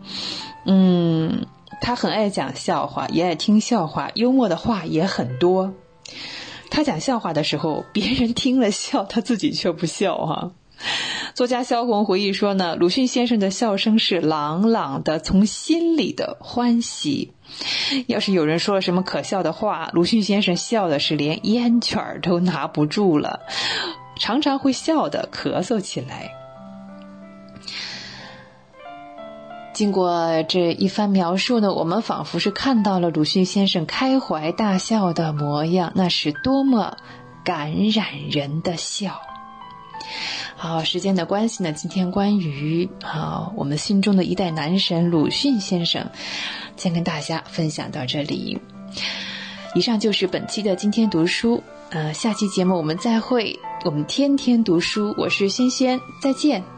H: 嗯，他很爱讲笑话，也爱听笑话，幽默的话也很多。他讲笑话的时候，别人听了笑，他自己却不笑啊。作家萧红回忆说呢，鲁迅先生的笑声是朗朗的，从心里的欢喜。要是有人说了什么可笑的话，鲁迅先生笑的是连烟卷都拿不住了，常常会笑得咳嗽起来。经过这一番描述呢，我们仿佛是看到了鲁迅先生开怀大笑的模样，那是多么感染人的笑。好，时间的关系呢，今天关于啊我们心中的一代男神鲁迅先生，先跟大家分享到这里。以上就是本期的今天读书，呃，下期节目我们再会。我们天天读书，我是轩轩，再见。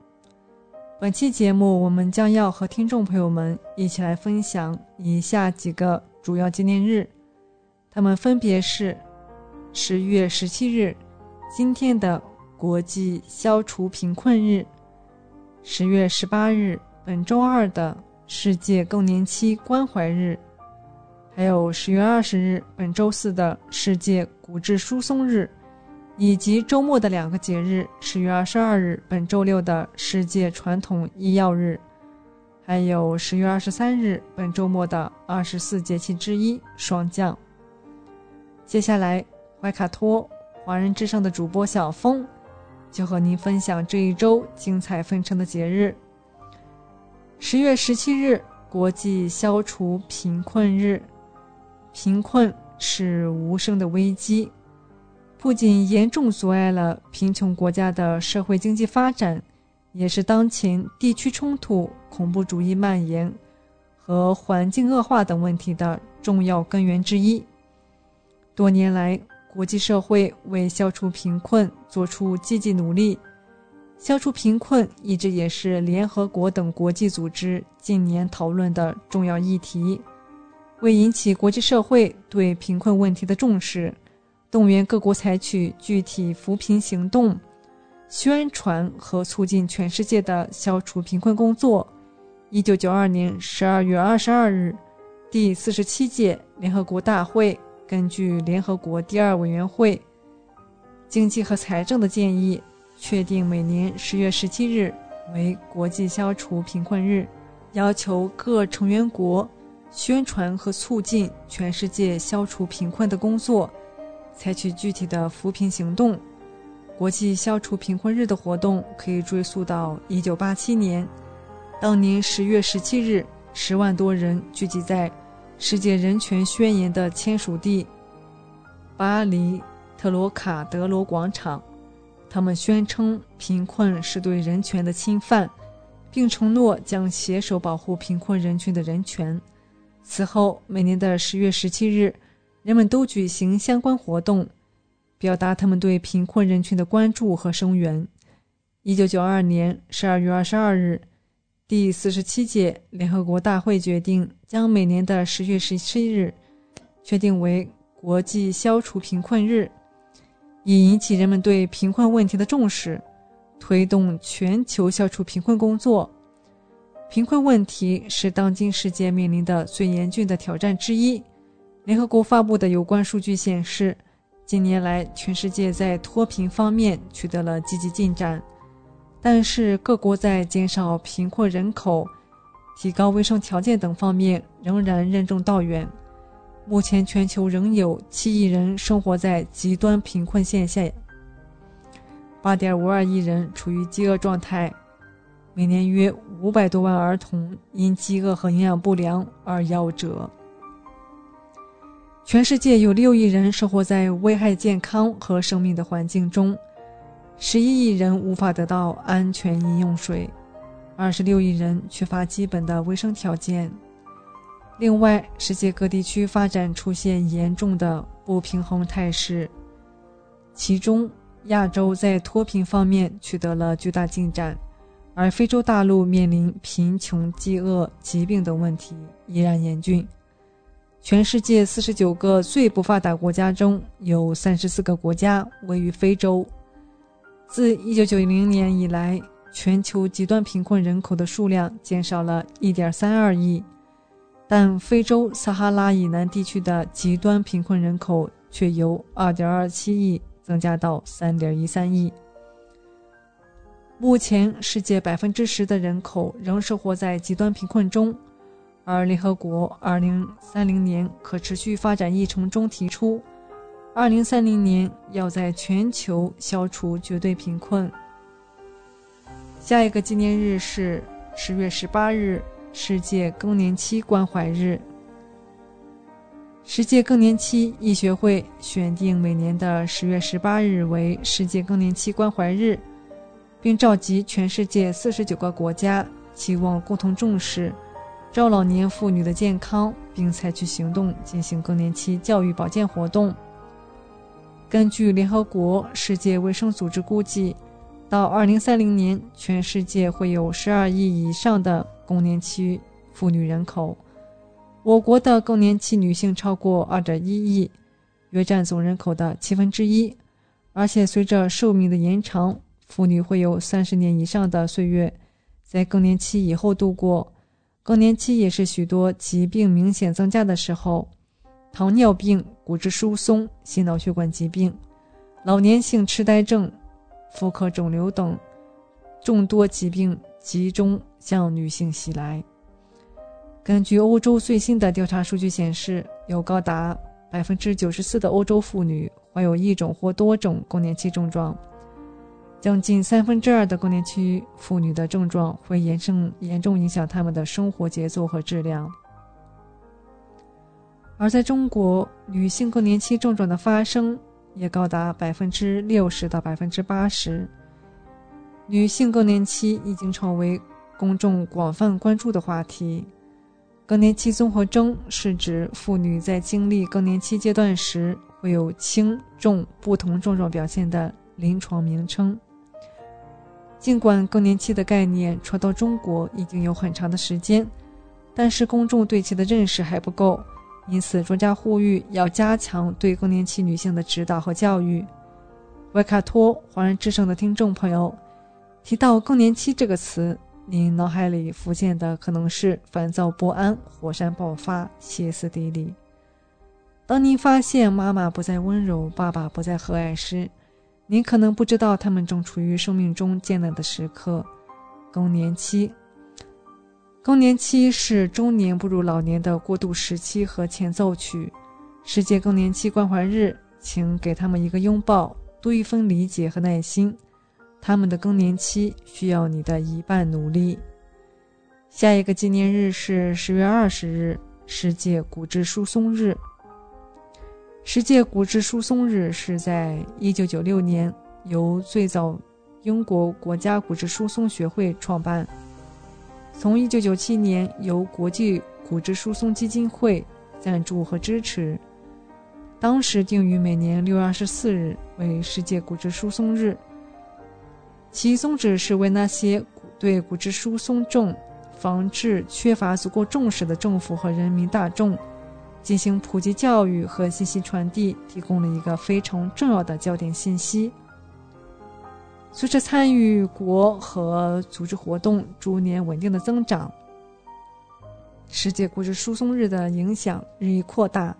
B: 本期节目，我们将要和听众朋友们一起来分享以下几个主要纪念日，他们分别是。十月十七日，今天的国际消除贫困日；十月十八日，本周二的世界更年期关怀日；还有十月二十日，本周四的世界骨质疏松日；以及周末的两个节日：十月二十二日，本周六的世界传统医药日；还有十月二十三日，本周末的二十四节气之一霜降。接下来。怀卡托华人之声的主播小峰，就和您分享这一周精彩纷呈的节日。十月十七日，国际消除贫困日。贫困是无声的危机，不仅严重阻碍了贫穷国家的社会经济发展，也是当前地区冲突、恐怖主义蔓延和环境恶化等问题的重要根源之一。多年来，国际社会为消除贫困做出积极努力，消除贫困一直也是联合国等国际组织近年讨论的重要议题。为引起国际社会对贫困问题的重视，动员各国采取具体扶贫行动，宣传和促进全世界的消除贫困工作。一九九二年十二月二十二日，第四十七届联合国大会。根据联合国第二委员会经济和财政的建议，确定每年十月十七日为国际消除贫困日，要求各成员国宣传和促进全世界消除贫困的工作，采取具体的扶贫行动。国际消除贫困日的活动可以追溯到一九八七年，当年十月十七日，十万多人聚集在世界人权宣言的签署地巴黎特罗卡德罗广场。他们宣称贫困是对人权的侵犯，并承诺将携手保护贫困人群的人权。此后，每年的十月十七日，人们都举行相关活动。表达他们对贫困人群的关注和声援。一九九二年十二月二十二日，第四十七届联合国大会决定将每年的十月十七日确定为国际消除贫困日，以引起人们对贫困问题的重视，推动全球消除贫困工作。贫困问题是当今世界面临的最严峻的挑战之一。联合国发布的有关数据显示。近年来，全世界在脱贫方面取得了积极进展，但是各国在减少贫困人口、提高卫生条件等方面仍然任重道远。目前，全球仍有七亿人生活在极端贫困线下，八点五二亿人处于饥饿状态，每年约五百多万儿童因饥饿和营养不良而夭折。全世界有六亿人生活在危害健康和生命的环境中，十一亿人无法得到安全饮用水，二十六亿人缺乏基本的卫生条件。另外，世界各地区发展出现严重的不平衡态势，其中亚洲在脱贫方面取得了巨大进展，而非洲大陆面临贫穷、饥饿、疾病等问题依然严峻。全世界四十九个最不发达国家中有三十四个国家位于非洲。自一九九零年以来，全球极端贫困人口的数量减少了一点三二亿，但非洲撒哈拉以南地区的极端贫困人口却由二点二七亿增加到三点一三亿。目前，世界百分之十的人口仍生活在极端贫困中。而联合国2030年可持续发展议程中提出，2030年要在全球消除绝对贫困。下一个纪念日是十月十八日，世界更年期关怀日。世界更年期医学会选定每年的十月十八日为世界更年期关怀日，并召集全世界四十九个国家，期望共同重视。中老年妇女的健康，并采取行动进行更年期教育保健活动。根据联合国世界卫生组织估计，到2030年，全世界会有12亿以上的更年期妇女人口。我国的更年期女性超过2.1亿，约占总人口的七分之一。而且，随着寿命的延长，妇女会有30年以上的岁月在更年期以后度过。更年期也是许多疾病明显增加的时候，糖尿病、骨质疏松、心脑血管疾病、老年性痴呆症、妇科肿瘤等众多疾病集中向女性袭来。根据欧洲最新的调查数据显示，有高达百分之九十四的欧洲妇女患有一种或多种更年期症状。将近三分之二的更年期妇女的症状会严重严重影响她们的生活节奏和质量。而在中国，女性更年期症状的发生也高达百分之六十到百分之八十。女性更年期已经成为公众广泛关注的话题。更年期综合征是指妇女在经历更年期阶段时会有轻重不同症状表现的临床名称。尽管更年期的概念传到中国已经有很长的时间，但是公众对其的认识还不够，因此专家呼吁要加强对更年期女性的指导和教育。维卡托华人之声的听众朋友，提到更年期这个词，您脑海里浮现的可能是烦躁不安、火山爆发、歇斯底里。当您发现妈妈不再温柔，爸爸不再和蔼时，您可能不知道他们正处于生命中艰难的时刻——更年期。更年期是中年步入老年的过渡时期和前奏曲。世界更年期关怀日，请给他们一个拥抱，多一份理解和耐心。他们的更年期需要你的一半努力。下一个纪念日是十月二十日，世界骨质疏松日。世界骨质疏松日是在一九九六年由最早英国国家骨质疏松学会创办。从1997年由国际骨质疏松基金会赞助和支持，当时定于每年6月24日为世界骨质疏松日。其宗旨是为那些对骨质疏松症防治缺乏足够重视的政府和人民大众进行普及教育和信息传递，提供了一个非常重要的焦点信息。随着参与国和组织活动逐年稳定的增长，世界骨质疏松日的影响日益扩大。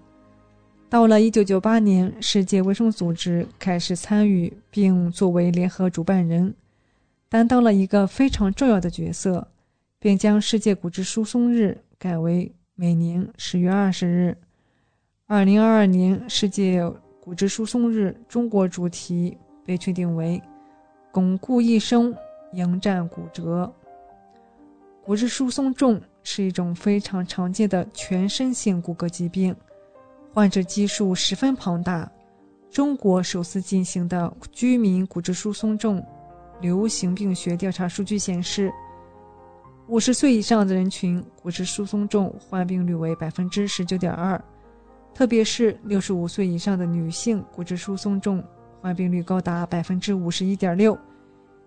B: 到了1998年，世界卫生组织开始参与，并作为联合主办人，担当了一个非常重要的角色，并将世界骨质疏松日改为每年10月20日。2022年世界骨质疏松日中国主题被确定为。巩固一生，迎战骨折。骨质疏松症是一种非常常见的全身性骨骼疾病，患者基数十分庞大。中国首次进行的居民骨质疏松症流行病学调查数据显示，五十岁以上的人群骨质疏松症患病率为百分之十九点二，特别是六十五岁以上的女性骨质疏松症。患病率高达百分之五十一点六，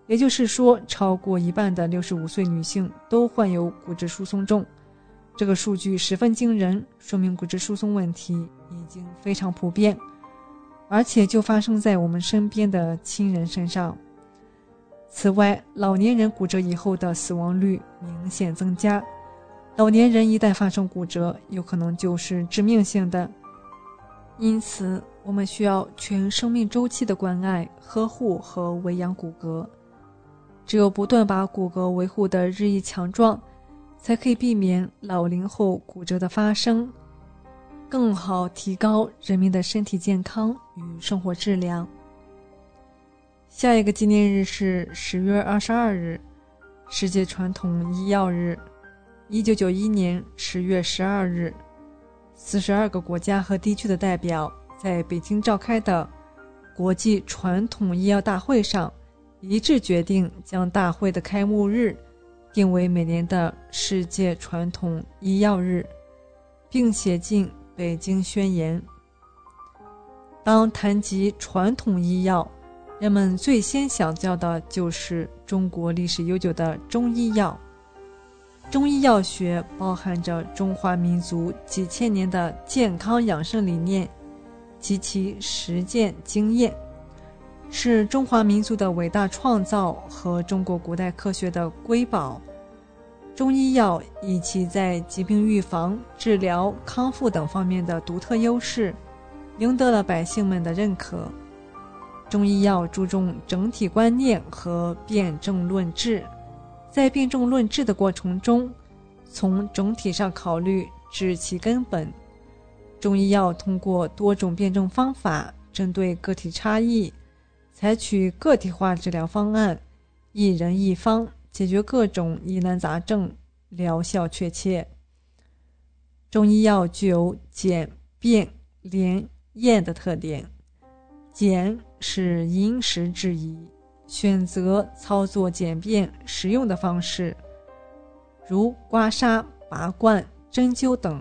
B: 也就是说，超过一半的六十五岁女性都患有骨质疏松症。这个数据十分惊人，说明骨质疏松问题已经非常普遍，而且就发生在我们身边的亲人身上。此外，老年人骨折以后的死亡率明显增加。老年人一旦发生骨折，有可能就是致命性的。因此，我们需要全生命周期的关爱、呵护和维养骨骼。只有不断把骨骼维护得日益强壮，才可以避免老龄后骨折的发生，更好提高人民的身体健康与生活质量。下一个纪念日是十月二十二日，世界传统医药日。一九九一年十月十二日。四十二个国家和地区的代表在北京召开的国际传统医药大会上一致决定，将大会的开幕日定为每年的世界传统医药日，并写进《北京宣言》。当谈及传统医药，人们最先想到的就是中国历史悠久的中医药。中医药学包含着中华民族几千年的健康养生理念及其实践经验，是中华民族的伟大创造和中国古代科学的瑰宝。中医药以其在疾病预防、治疗、康复等方面的独特优势，赢得了百姓们的认可。中医药注重整体观念和辨证论治。在辩证论治的过程中，从整体上考虑治其根本。中医药通过多种辩证方法，针对个体差异，采取个体化治疗方案，一人一方，解决各种疑难杂症，疗效确切。中医药具有简、便、连、验的特点。简是因时制宜。选择操作简便实用的方式，如刮痧、拔罐、针灸等；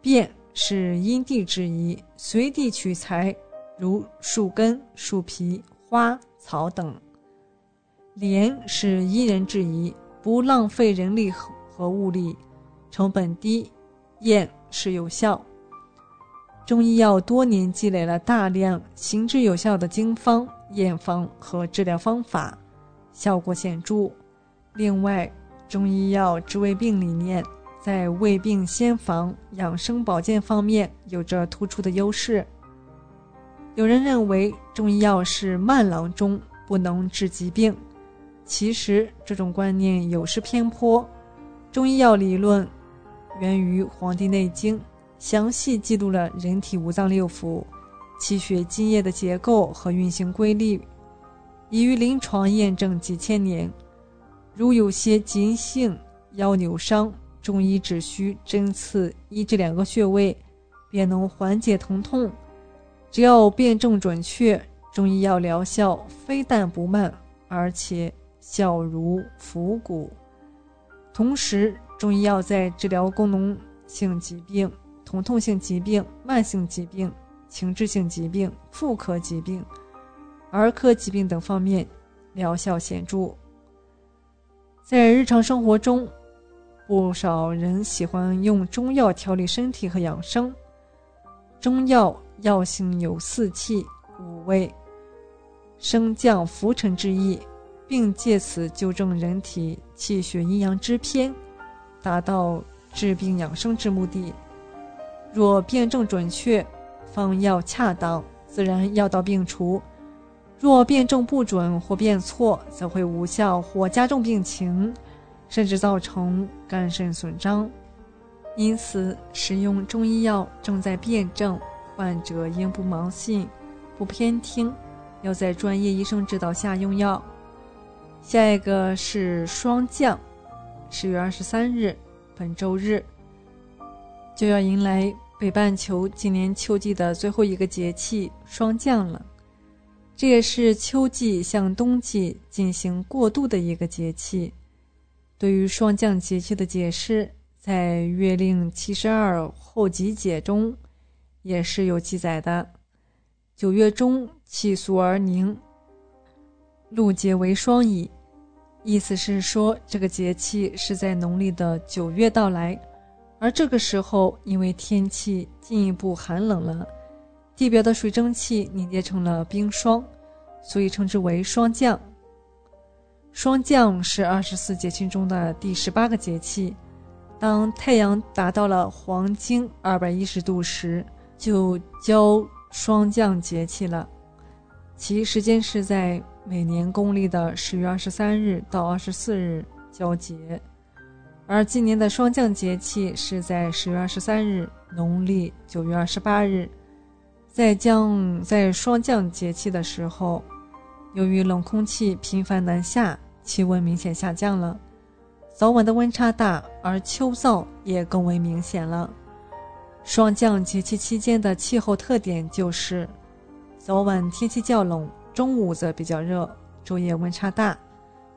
B: 便是因地制宜，随地取材，如树根、树皮、花草等；廉是因人制宜，不浪费人力和物力，成本低；验是有效。中医药多年积累了大量行之有效的经方。验方和治疗方法效果显著。另外，中医药治胃病理念在未病先防、养生保健方面有着突出的优势。有人认为中医药是慢郎中，不能治疾病。其实这种观念有失偏颇。中医药理论源于《黄帝内经》，详细记录了人体五脏六腑、气血津液的结构和运行规律，已于临床验证几千年。如有些急性腰扭伤，中医只需针刺一至两个穴位，便能缓解疼痛。只要辨证准确，中医药疗效非但不慢，而且效如伏骨。同时，中医药在治疗功能性疾病、疼痛性疾病、慢性疾病、情志性疾病、妇科疾病、儿科疾病等方面疗效显著。在日常生活中，不少人喜欢用中药调理身体和养生。中药药性有四气、五味，升降浮沉之意。并借此纠正人体气血阴阳之偏，达到治病养生之目的。若辨证准确，方药恰当，自然药到病除；若辨证不准或辨错，则会无效或加重病情，甚至造成肝肾损伤。因此，使用中医药正在辨证，患者应不盲信、不偏听，要在专业医生指导下用药。下一个是霜降，十月二十三日，本周日就要迎来北半球今年秋季的最后一个节气霜降了。这也是秋季向冬季进行过渡的一个节气。对于霜降节气的解释，在《月令七十二候集解》中也是有记载的：九月中，气肃而凝。露结为霜矣，意思是说这个节气是在农历的九月到来，而这个时候因为天气进一步寒冷了，地表的水蒸气凝结成了冰霜，所以称之为霜降。霜降是二十四节气中的第十八个节气，当太阳达到了黄经二百一十度时，就交霜降节气了，其时间是在。每年公历的十月二十三日到二十四日交节，而今年的霜降节气是在十月二十三日，农历九月二十八日。在降在霜降节气的时候，由于冷空气频繁南下，气温明显下降了，早晚的温差大，而秋燥也更为明显了。霜降节气期间的气候特点就是，早晚天气较冷。中午则比较热，昼夜温差大，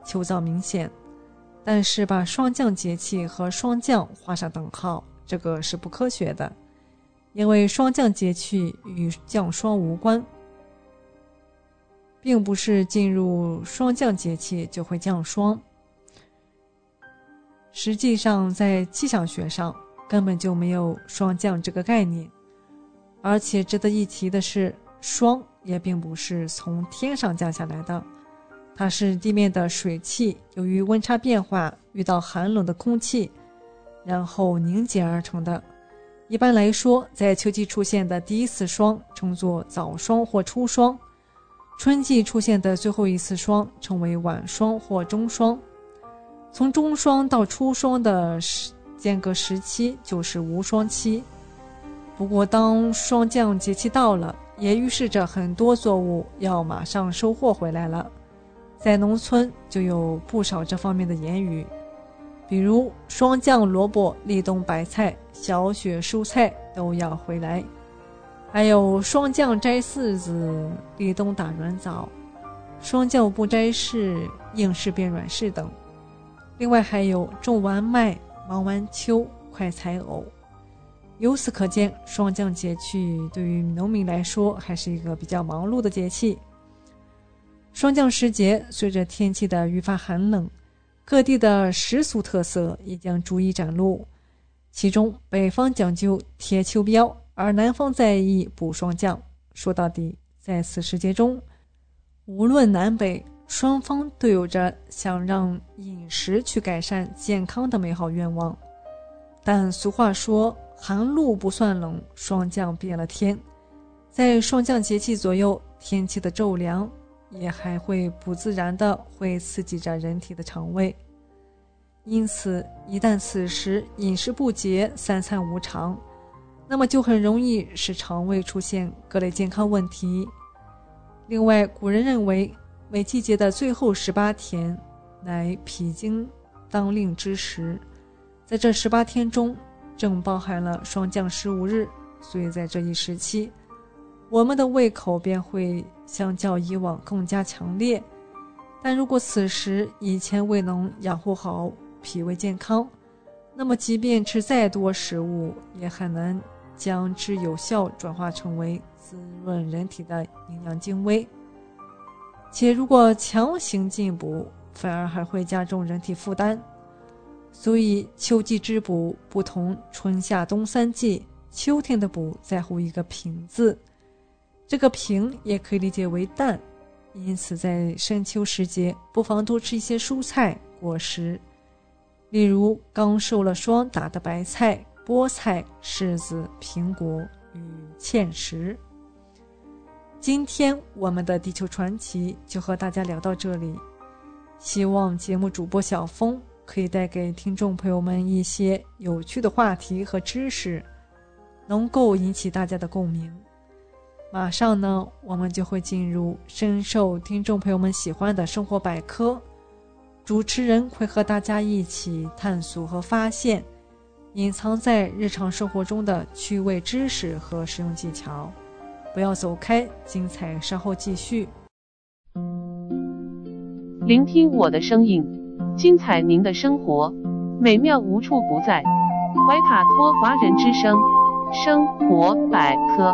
B: 秋燥明显。但是把霜降节气和霜降画上等号，这个是不科学的，因为霜降节气与降霜无关，并不是进入霜降节气就会降霜。实际上，在气象学上根本就没有霜降这个概念。而且值得一提的是，霜。也并不是从天上降下来的，它是地面的水汽，由于温差变化遇到寒冷的空气，然后凝结而成的。一般来说，在秋季出现的第一次霜称作早霜或初霜，春季出现的最后一次霜称为晚霜或中霜。从中霜到初霜的时间隔时期就是无霜期。不过，当霜降节气到了，也预示着很多作物要马上收获回来了，在农村就有不少这方面的言语，比如“霜降萝卜，立冬白菜，小雪蔬菜都要回来”，还有“霜降摘柿子，立冬打软枣”，“霜降不摘柿，硬柿变软柿”等。另外还有“种完麦，忙完秋，快采藕”。由此可见，霜降节气对于农民来说还是一个比较忙碌的节气。霜降时节，随着天气的愈发寒冷，各地的食俗特色也将逐一展露。其中，北方讲究贴秋膘，而南方在意补霜降。说到底，在此时节中，无论南北，双方都有着想让饮食去改善健康的美好愿望。但俗话说“寒露不算冷，霜降变了天”。在霜降节气左右，天气的骤凉也还会不自然的会刺激着人体的肠胃。因此，一旦此时饮食不节、三餐无常，那么就很容易使肠胃出现各类健康问题。另外，古人认为每季节的最后十八天乃脾经当令之时，在这十八天中正包含了霜降十五日，所以在这一时期，我们的胃口便会相较以往更加强烈。但如果此时以前未能养护好脾胃健康，那么即便吃再多食物，也很难将之有效转化成为滋润人体的营养精微。且如果强行进补，反而还会加重人体负担。所以秋季之补不同春夏冬三季，秋天的补在乎一个平字，这个平也可以理解为淡。因此在深秋时节，不妨多吃一些蔬菜果实，例如刚受了霜打的白菜、菠菜、柿子、苹果与芡实。今天我们的地球传奇就和大家聊到这里，希望节目主播小峰可以带给听众朋友们一些有趣的话题和知识，能够引起大家的共鸣。马上呢，我们就会进入深受听众朋友们喜欢的生活百科。主持人会和大家一起探索和发现隐藏在日常生活中的趣味知识和实用技巧。不要走开，精彩稍后继续。
K: 聆听我的声音，精彩您的生活，美妙无处不在。怀卡托华人之声，生活百科。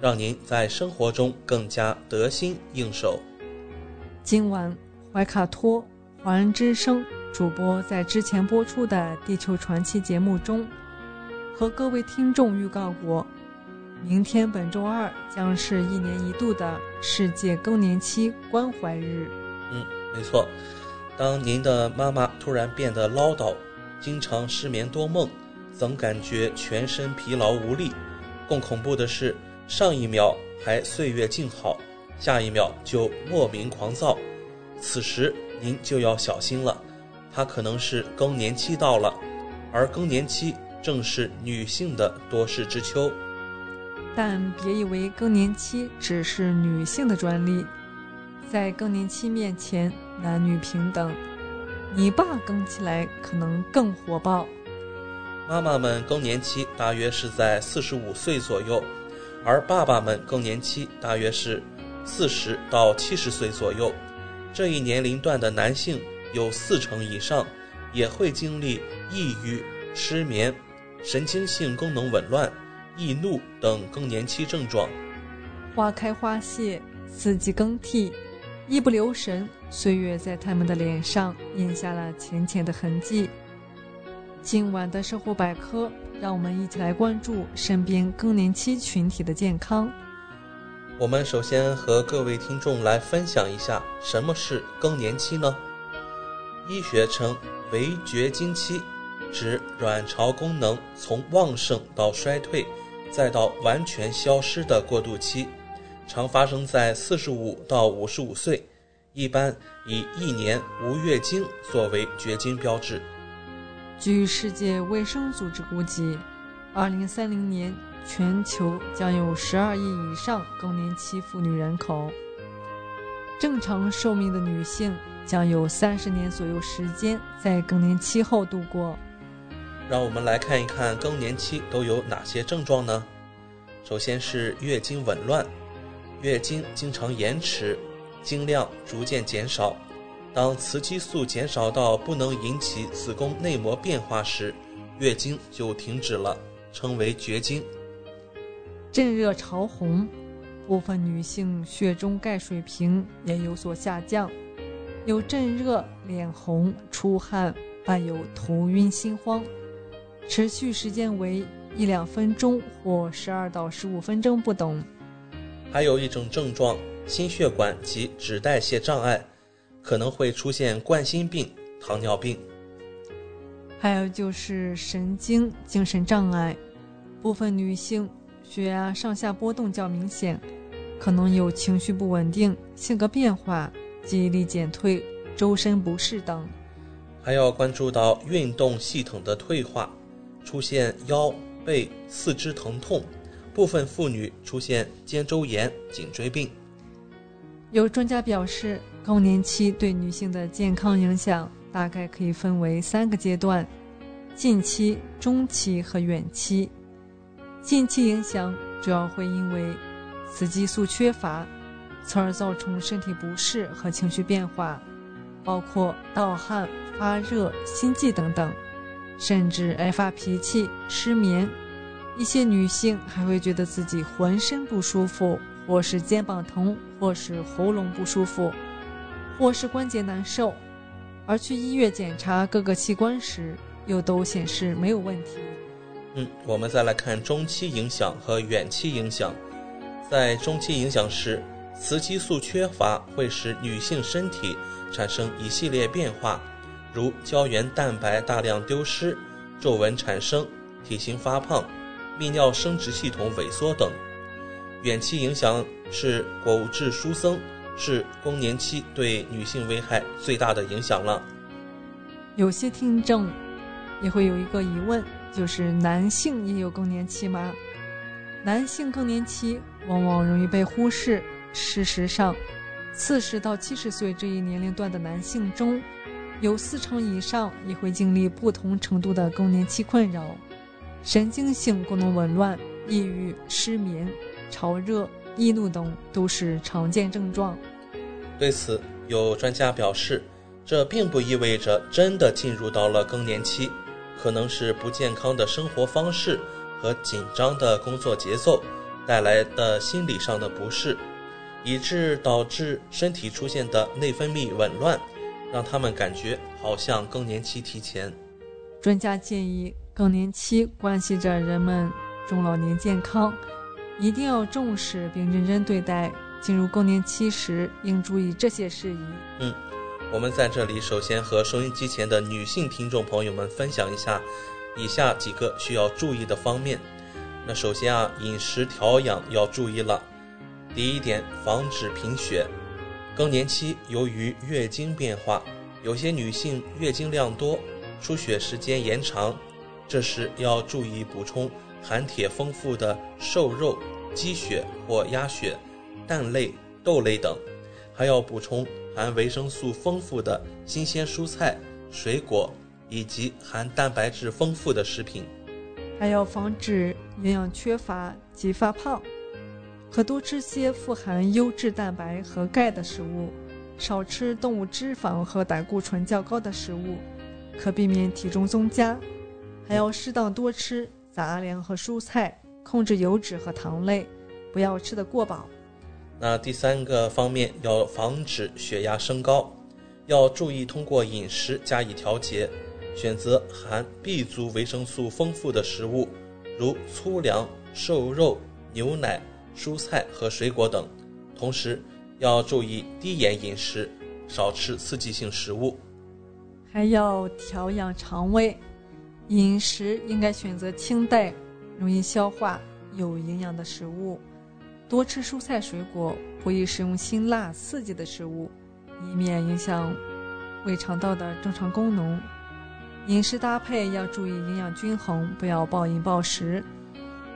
A: 让您在生活中更加得心应手。
B: 今晚怀卡托华人之声主播在之前播出的《地球传奇》节目中，和各位听众预告过，明天本周二将是一年一度的世界更年期关怀日。
A: 嗯，没错。当您的妈妈突然变得唠叨，经常失眠多梦，总感觉全身疲劳无力。更恐怖的是。上一秒还岁月静好，下一秒就莫名狂躁，此时您就要小心了，它可能是更年期到了，而更年期正是女性的多事之秋。
B: 但别以为更年期只是女性的专利，在更年期面前，男女平等。你爸更起来可能更火爆。
A: 妈妈们更年期大约是在四十五岁左右。而爸爸们更年期大约是四十到七十岁左右，这一年龄段的男性有四成以上也会经历抑郁、失眠、神经性功能紊乱、易怒等更年期症状。
B: 花开花谢，四季更替，一不留神，岁月在他们的脸上印下了浅浅的痕迹。今晚的生活百科。让我们一起来关注身边更年期群体的健康。
A: 我们首先和各位听众来分享一下什么是更年期呢？医学称为绝经期，指卵巢功能从旺盛到衰退，再到完全消失的过渡期，常发生在四十五到五十五岁，一般以一年无月经作为绝经标志。
B: 据世界卫生组织估计，2030年全球将有12亿以上更年期妇女人口。正常寿命的女性将有30年左右时间在更年期后度过。
A: 让我们来看一看更年期都有哪些症状呢？首先是月经紊乱，月经经常延迟，经量逐渐减少，当雌激素减少到不能引起子宫内膜变化时，月经就停止了，称为绝经。
B: 震热潮红，部分女性血中钙水平也有所下降，有震热、脸红、出汗，伴有头晕心慌，持续时间为一两分钟或十二到十五分钟不等。
A: 还有一种症状，心血管及脂代谢障碍，可能会出现冠心病、糖尿病。
B: 还有就是神经精神障碍，部分女性血压上下波动较明显，可能有情绪不稳定、性格变化、记忆力减退、周身不适等。
A: 还要关注到运动系统的退化，出现腰背、四肢疼痛，部分妇女出现肩周炎、颈椎病。
B: 有专家表示，更年期对女性的健康影响大概可以分为三个阶段：近期、中期和远期。近期影响主要会因为雌激素缺乏，从而造成身体不适和情绪变化，包括盗汗、发热、心悸等等，甚至爱发脾气、失眠。一些女性还会觉得自己浑身不舒服，或是肩膀疼，或是喉咙不舒服，或是关节难受，而去医院检查各个器官时，又都显示没有问题。
A: 嗯，我们再来看中期影响和远期影响。在中期影响时，雌激素缺乏会使女性身体产生一系列变化，如胶原蛋白大量丢失、皱纹产生、体型发胖、泌尿生殖系统萎缩等。远期影响是骨质疏松，是更年期对女性危害最大的影响了。
B: 有些听众也会有一个疑问，就是男性也有更年期吗？男性更年期往往容易被忽视。事实上，四十到七十岁这一年龄段的男性中，有四成以上也会经历不同程度的更年期困扰，神经性功能紊乱、抑郁、失眠、潮热、易怒等都是常见症状。
A: 对此，有专家表示，这并不意味着真的进入到了更年期，可能是不健康的生活方式和紧张的工作节奏带来的心理上的不适。以致导致身体出现的内分泌紊乱，让他们感觉好像更年期提前。
B: 专家建议，更年期关系着人们中老年健康，一定要重视并认真对待。进入更年期时应注意这些事宜。
A: 嗯，我们在这里首先和收音机前的女性听众朋友们分享一下以下几个需要注意的方面。那首先啊，饮食调养要注意了。第一点，防止贫血。更年期由于月经变化，有些女性月经量多，出血时间延长，这时要注意补充含铁丰富的瘦肉、鸡血或鸭血、蛋类、豆类等，还要补充含维生素丰富的新鲜蔬菜、水果以及含蛋白质丰富的食品，
B: 还要防止营养缺乏及发胖。可多吃些富含优质蛋白和钙的食物，少吃动物脂肪和胆固醇较高的食物，可避免体重增加。还要适当多吃杂粮和蔬菜，控制油脂和糖类，不要吃得过饱。
A: 那第三个方面要防止血压升高，要注意通过饮食加以调节，选择含 B 族维生素丰富的食物，如粗粮、瘦肉、牛奶。蔬菜和水果等，同时要注意低盐饮食，少吃刺激性食物，
B: 还要调养肠胃，饮食应该选择清淡、容易消化、有营养的食物，多吃蔬菜水果，不宜食用辛辣刺激的食物，以免影响胃肠道的正常功能。饮食搭配要注意营养均衡，不要暴饮暴食。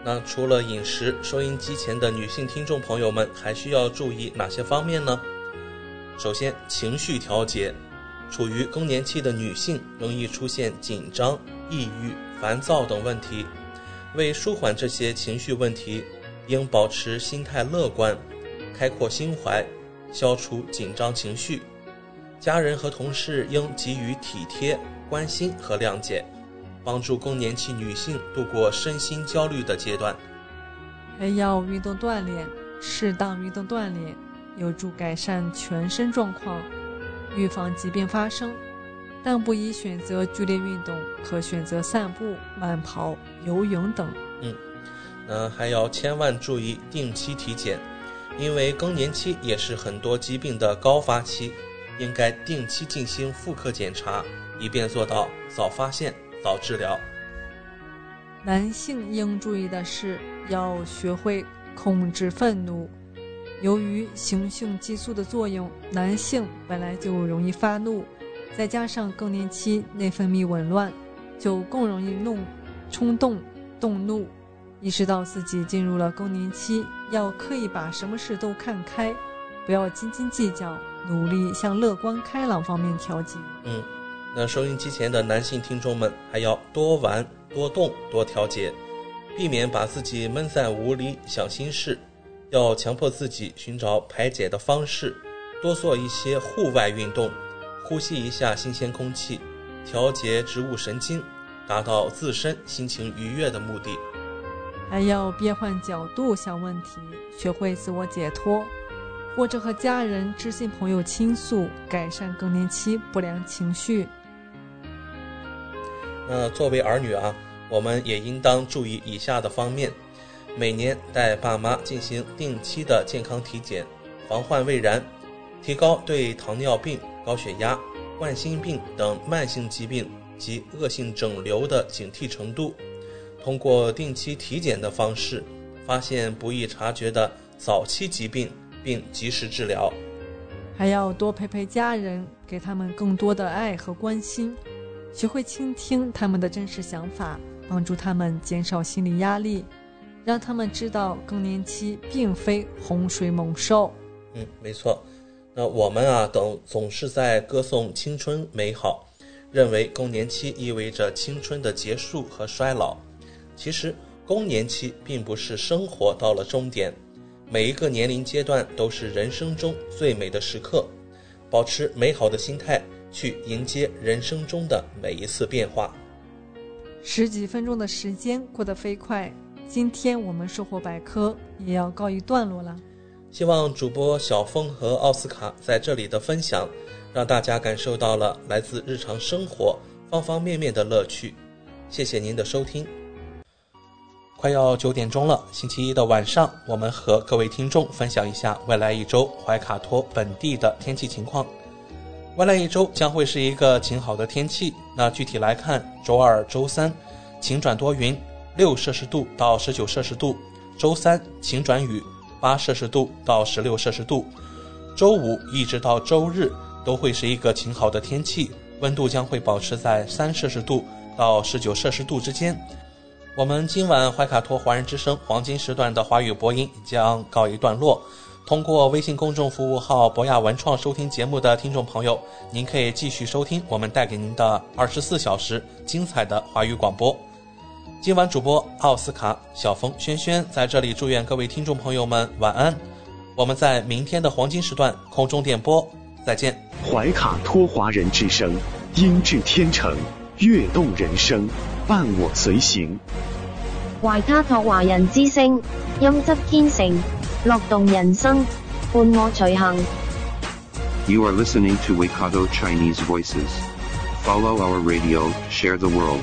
A: 那除了饮食，收音机前的女性听众朋友们还需要注意哪些方面呢？首先，情绪调节。处于更年期的女性容易出现紧张、抑郁、烦躁等问题。为舒缓这些情绪问题，应保持心态乐观、开阔心怀，消除紧张情绪。家人和同事应给予体贴、关心和谅解，帮助更年期女性度过身心焦虑的阶段。
B: 还要运动锻炼，适当运动锻炼有助改善全身状况，预防疾病发生。但不宜选择剧烈运动，可选择散步、慢跑、游泳等。
A: 嗯，那还要千万注意定期体检，因为更年期也是很多疾病的高发期，应该定期进行妇科检查，以便做到早发现、早治疗。
B: 男性应注意的是，要学会控制愤怒。由于雄性激素的作用，男性本来就容易发怒，再加上更年期内分泌紊乱，就更容易怒、冲动、动怒。意识到自己进入了更年期，要刻意把什么事都看开，不要斤斤计较，努力向乐观开朗方面调节。
A: 嗯，那收音机前的男性听众们还要多玩。多动多调节，避免把自己闷在屋里想心事，要强迫自己寻找排解的方式，多做一些户外运动，呼吸一下新鲜空气，调节植物神经，达到自身心情愉悦的目的。
B: 还要变换角度想问题，学会自我解脱，或者和家人、知心朋友倾诉，改善更年期不良情绪。
A: 那作为儿女啊，我们也应当注意以下的方面：每年带爸妈进行定期的健康体检，防患未然，提高对糖尿病、高血压、冠心病等慢性疾病及恶性肿瘤的警惕程度。通过定期体检的方式，发现不易察觉的早期疾病，并及时治疗。
B: 还要多陪陪家人，给他们更多的爱和关心。学会倾听他们的真实想法，帮助他们减少心理压力，让他们知道更年期并非洪水猛兽。
A: 嗯，没错。那我们啊，等总是在歌颂青春美好，认为更年期意味着青春的结束和衰老。其实，更年期并不是生活到了终点，每一个年龄阶段都是人生中最美的时刻。保持美好的心态。去迎接人生中的每一次变化。
B: 十几分钟的时间过得飞快，今天我们收获百科也要告一段落了。
A: 希望主播小峰和奥斯卡在这里的分享，让大家感受到了来自日常生活方方面面的乐趣。谢谢您的收听。快要九点钟了，星期一的晚上，我们和各位听众分享一下未来一周怀卡托本地的天气情况。未来一周将会是一个晴好的天气。那具体来看，周二、周三晴转多云，六摄氏度到十九摄氏度；周三晴转雨，八摄氏度到十六摄氏度。周五一直到周日都会是一个晴好的天气，温度将会保持在三摄氏度到十九摄氏度之间。我们今晚怀卡托华人之声黄金时段的华语播音将告一段落。通过微信公众服务号“博雅文创”收听节目的听众朋友，您可以继续收听我们带给您的二十四小时精彩的华语广播。今晚主播奥斯卡、小峰、轩轩在这里祝愿各位听众朋友们晚安。我们在明天的黄金时段空中电波再见。
F: 怀卡托华人之声，音质天成，悦动人生，伴我随行。
I: 怀卡托华人之声，音质天成。乐动人生，伴我随行。
J: You are listening to Waikato Chinese Voices. Follow our radio, share the world.